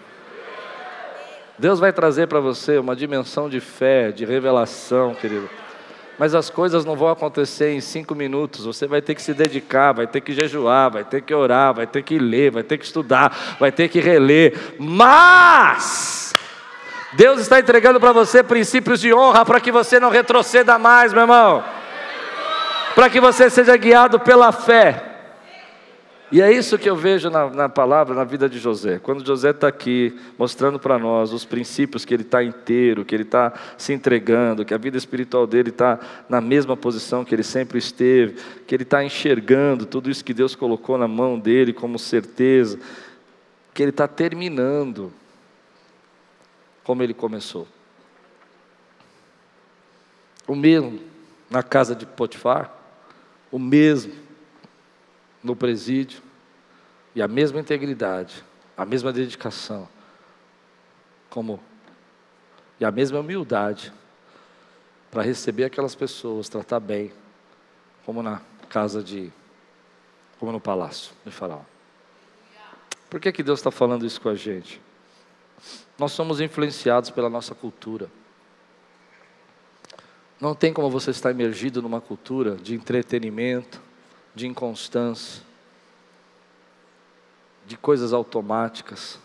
Deus vai trazer para você uma dimensão de fé, de revelação, querido. Mas as coisas não vão acontecer em cinco minutos. Você vai ter que se dedicar, vai ter que jejuar, vai ter que orar, vai ter que ler, vai ter que estudar, vai ter que reler. Mas Deus está entregando para você princípios de honra para que você não retroceda mais, meu irmão. Para que você seja guiado pela fé. E é isso que eu vejo na, na, palavra, na vida de José. Quando José está aqui mostrando para nós os princípios que ele está inteiro, que ele está se entregando, que a vida espiritual dele está na mesma posição que ele sempre esteve, que ele está enxergando tudo isso que Deus colocou na mão dele como certeza, que ele está terminando como ele começou. O mesmo na casa de Potifar, o mesmo no presídio, e a mesma integridade, a mesma dedicação, como e a mesma humildade para receber aquelas pessoas, tratar bem, como na casa de, como no palácio de Faraó. Por que, que Deus está falando isso com a gente? Nós somos influenciados pela nossa cultura. Não tem como você estar imergido numa cultura de entretenimento, de inconstância, de coisas automáticas,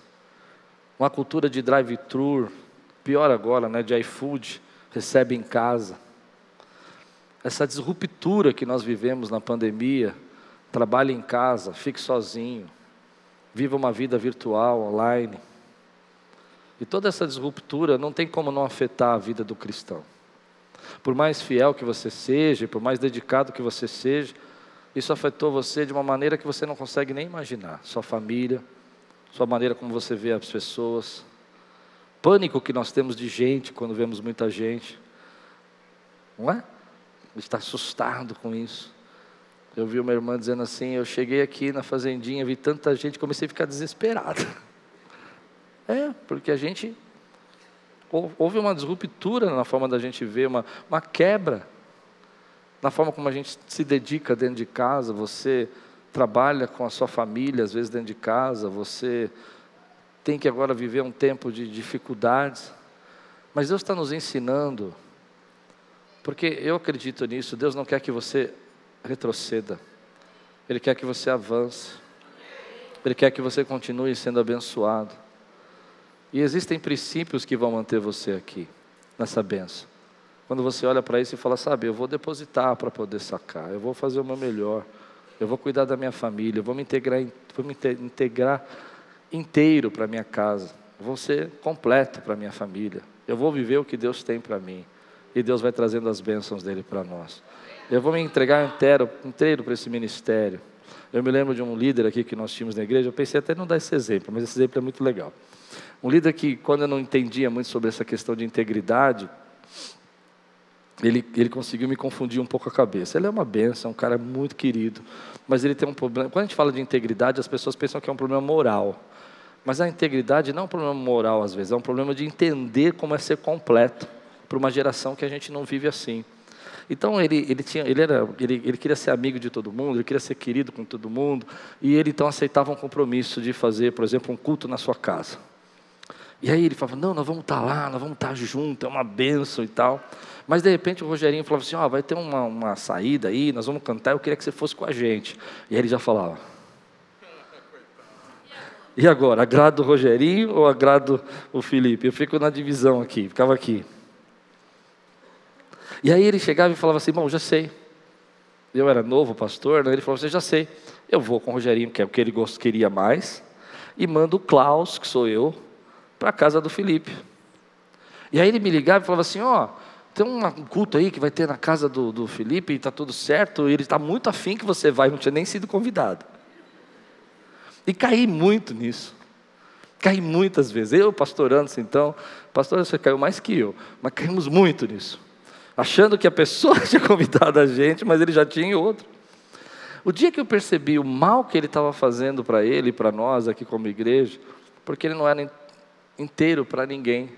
uma cultura de drive-thru, pior agora, né, de iFood, recebe em casa. Essa disruptura que nós vivemos na pandemia, trabalhe em casa, fique sozinho, viva uma vida virtual, online. E toda essa disruptura não tem como não afetar a vida do cristão. Por mais fiel que você seja, por mais dedicado que você seja, isso afetou você de uma maneira que você não consegue nem imaginar. Sua família, sua maneira como você vê as pessoas. Pânico que nós temos de gente quando vemos muita gente. Não é? Está assustado com isso. Eu vi uma irmã dizendo assim: Eu cheguei aqui na fazendinha, vi tanta gente, comecei a ficar desesperado. Porque a gente. Houve uma disruptura na forma da gente ver, uma, uma quebra na forma como a gente se dedica dentro de casa, você trabalha com a sua família, às vezes dentro de casa, você tem que agora viver um tempo de dificuldades, mas Deus está nos ensinando, porque eu acredito nisso, Deus não quer que você retroceda, Ele quer que você avance, Ele quer que você continue sendo abençoado, e existem princípios que vão manter você aqui, nessa benção. Quando você olha para isso e fala, sabe, eu vou depositar para poder sacar, eu vou fazer o meu melhor, eu vou cuidar da minha família, eu vou me integrar, vou me integrar inteiro para minha casa, eu vou ser completo para minha família, eu vou viver o que Deus tem para mim e Deus vai trazendo as bênçãos dele para nós. Eu vou me entregar inteiro, inteiro para esse ministério. Eu me lembro de um líder aqui que nós tínhamos na igreja, eu pensei até não dar esse exemplo, mas esse exemplo é muito legal. Um líder que, quando eu não entendia muito sobre essa questão de integridade, ele, ele conseguiu me confundir um pouco a cabeça. Ele é uma benção, é um cara muito querido, mas ele tem um problema. Quando a gente fala de integridade, as pessoas pensam que é um problema moral. Mas a integridade não é um problema moral, às vezes, é um problema de entender como é ser completo para uma geração que a gente não vive assim. Então ele, ele, tinha, ele, era, ele, ele queria ser amigo de todo mundo, ele queria ser querido com todo mundo, e ele então aceitava um compromisso de fazer, por exemplo, um culto na sua casa. E aí ele falava, não, nós vamos estar tá lá, nós vamos estar tá juntos, é uma benção e tal. Mas de repente o Rogerinho falava assim, ó, oh, vai ter uma, uma saída aí, nós vamos cantar, eu queria que você fosse com a gente. E aí ele já falava. E agora, agrado o Rogerinho ou agrado o Felipe? Eu fico na divisão aqui, ficava aqui. E aí ele chegava e falava assim, bom, já sei. Eu era novo pastor, né? ele falou assim, já sei. Eu vou com o Rogerinho, que é o que ele queria mais, e mando o Klaus, que sou eu, para a casa do Felipe. E aí ele me ligava e falava assim, ó, oh, tem um culto aí que vai ter na casa do, do Felipe e está tudo certo, e ele está muito afim que você vai, não tinha nem sido convidado. E caí muito nisso. Caí muitas vezes. Eu, pastorando então, pastor, você caiu mais que eu, mas caímos muito nisso. Achando que a pessoa tinha convidado a gente, mas ele já tinha outro. O dia que eu percebi o mal que ele estava fazendo para ele e para nós aqui como igreja, porque ele não era inteiro para ninguém.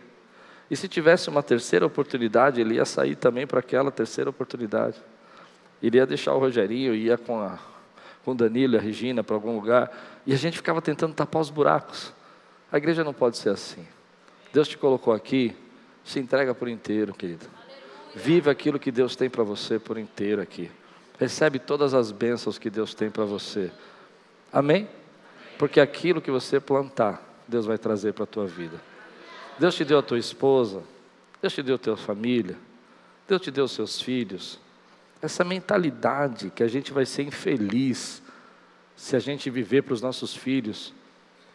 E se tivesse uma terceira oportunidade, ele ia sair também para aquela terceira oportunidade. Ele ia deixar o Rogerinho, ia com, a, com o Danilo a Regina para algum lugar, e a gente ficava tentando tapar os buracos. A igreja não pode ser assim. Deus te colocou aqui, se entrega por inteiro, querido. Vive aquilo que Deus tem para você por inteiro aqui. Recebe todas as bênçãos que Deus tem para você. Amém? Porque aquilo que você plantar, Deus vai trazer para a tua vida. Deus te deu a tua esposa, Deus te deu a tua família, Deus te deu os seus filhos. Essa mentalidade que a gente vai ser infeliz se a gente viver para os nossos filhos.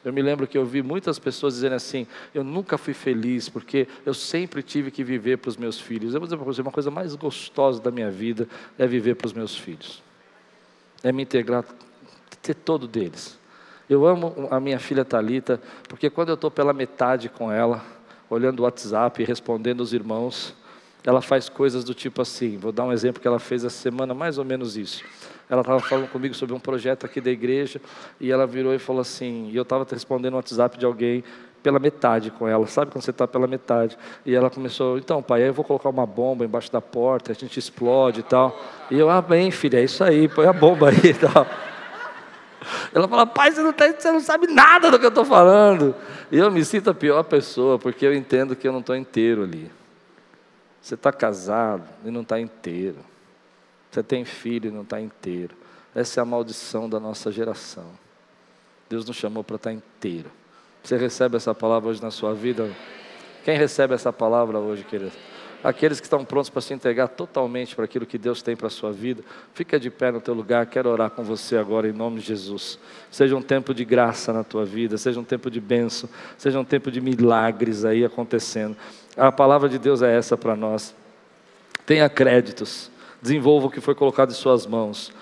Eu me lembro que eu vi muitas pessoas dizendo assim: eu nunca fui feliz porque eu sempre tive que viver para os meus filhos. Eu vou dizer para você: uma coisa mais gostosa da minha vida é viver para os meus filhos, é me integrar, ter todo deles. Eu amo a minha filha Talita, porque quando eu estou pela metade com ela, olhando o WhatsApp e respondendo os irmãos, ela faz coisas do tipo assim. Vou dar um exemplo que ela fez essa semana, mais ou menos isso. Ela estava falando comigo sobre um projeto aqui da igreja e ela virou e falou assim. E eu estava respondendo o WhatsApp de alguém pela metade com ela, sabe quando você está pela metade? E ela começou, então, pai, aí eu vou colocar uma bomba embaixo da porta, a gente explode e tal. E eu, ah, bem, filha, é isso aí, põe a bomba aí e tal. Ela fala, pai, você não, tá, você não sabe nada do que eu estou falando. E eu me sinto a pior pessoa, porque eu entendo que eu não estou inteiro ali. Você está casado e não está inteiro. Você tem filho e não está inteiro. Essa é a maldição da nossa geração. Deus nos chamou para estar tá inteiro. Você recebe essa palavra hoje na sua vida? Quem recebe essa palavra hoje, querido? Aqueles que estão prontos para se entregar totalmente para aquilo que Deus tem para a sua vida, fica de pé no teu lugar, quero orar com você agora em nome de Jesus. Seja um tempo de graça na tua vida, seja um tempo de bênção, seja um tempo de milagres aí acontecendo. A palavra de Deus é essa para nós. Tenha créditos, desenvolva o que foi colocado em suas mãos.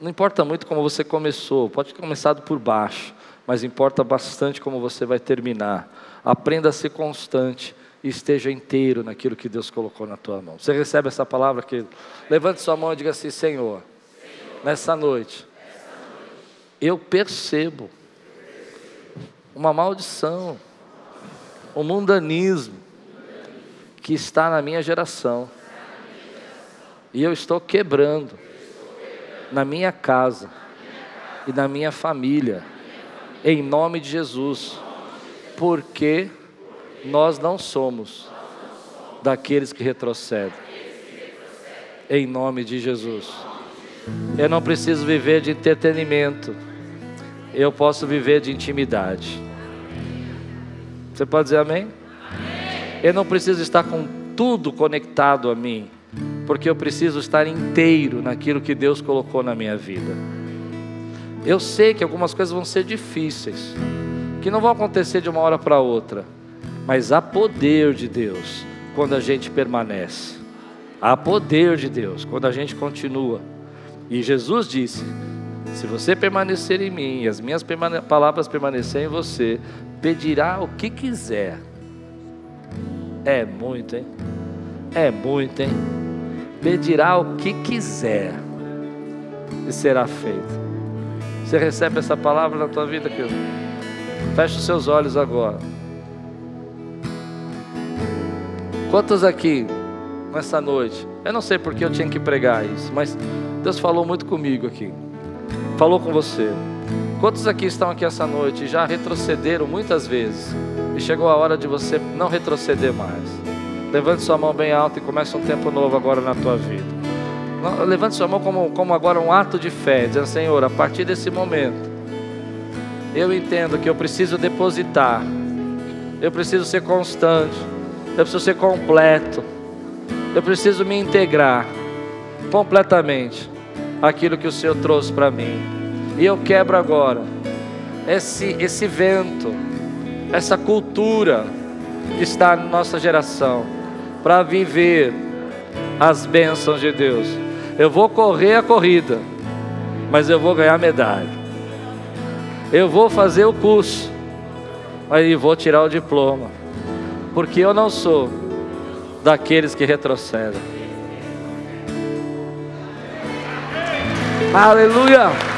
Não importa muito como você começou, pode ter começado por baixo, mas importa bastante como você vai terminar. Aprenda a ser constante e esteja inteiro naquilo que Deus colocou na tua mão. Você recebe essa palavra, querido? Levante sua mão e diga assim: Senhor, nessa noite, eu percebo uma maldição, um mundanismo que está na minha geração. E eu estou quebrando na minha casa e na minha família, em nome de Jesus, porque nós não somos daqueles que retrocedem. Em nome de Jesus. Eu não preciso viver de entretenimento. Eu posso viver de intimidade. Você pode dizer amém? Eu não preciso estar com tudo conectado a mim, porque eu preciso estar inteiro naquilo que Deus colocou na minha vida. Eu sei que algumas coisas vão ser difíceis, que não vão acontecer de uma hora para outra mas há poder de Deus quando a gente permanece. Há poder de Deus quando a gente continua. E Jesus disse: Se você permanecer em mim e as minhas palavras permanecerem em você, pedirá o que quiser. É muito, hein? É muito, hein? Pedirá o que quiser e será feito. Você recebe essa palavra na tua vida, querido? Feche os seus olhos agora. Quantos aqui, nessa noite, Eu não sei porque eu tinha que pregar isso, mas Deus falou muito comigo aqui. Falou com você. Quantos aqui estão aqui essa noite e já retrocederam muitas vezes? E chegou a hora de você não retroceder mais. Levante sua mão bem alta e comece um tempo novo agora na tua vida. Levante sua mão como, como agora um ato de fé, dizendo: Senhor, a partir desse momento, eu entendo que eu preciso depositar, eu preciso ser constante, eu preciso ser completo, eu preciso me integrar completamente aquilo que o Senhor trouxe para mim. E eu quebro agora esse, esse vento, essa cultura que está na nossa geração, para viver as bênçãos de Deus. Eu vou correr a corrida, mas eu vou ganhar medalha. Eu vou fazer o curso, mas vou tirar o diploma, porque eu não sou daqueles que retrocedem. Aleluia!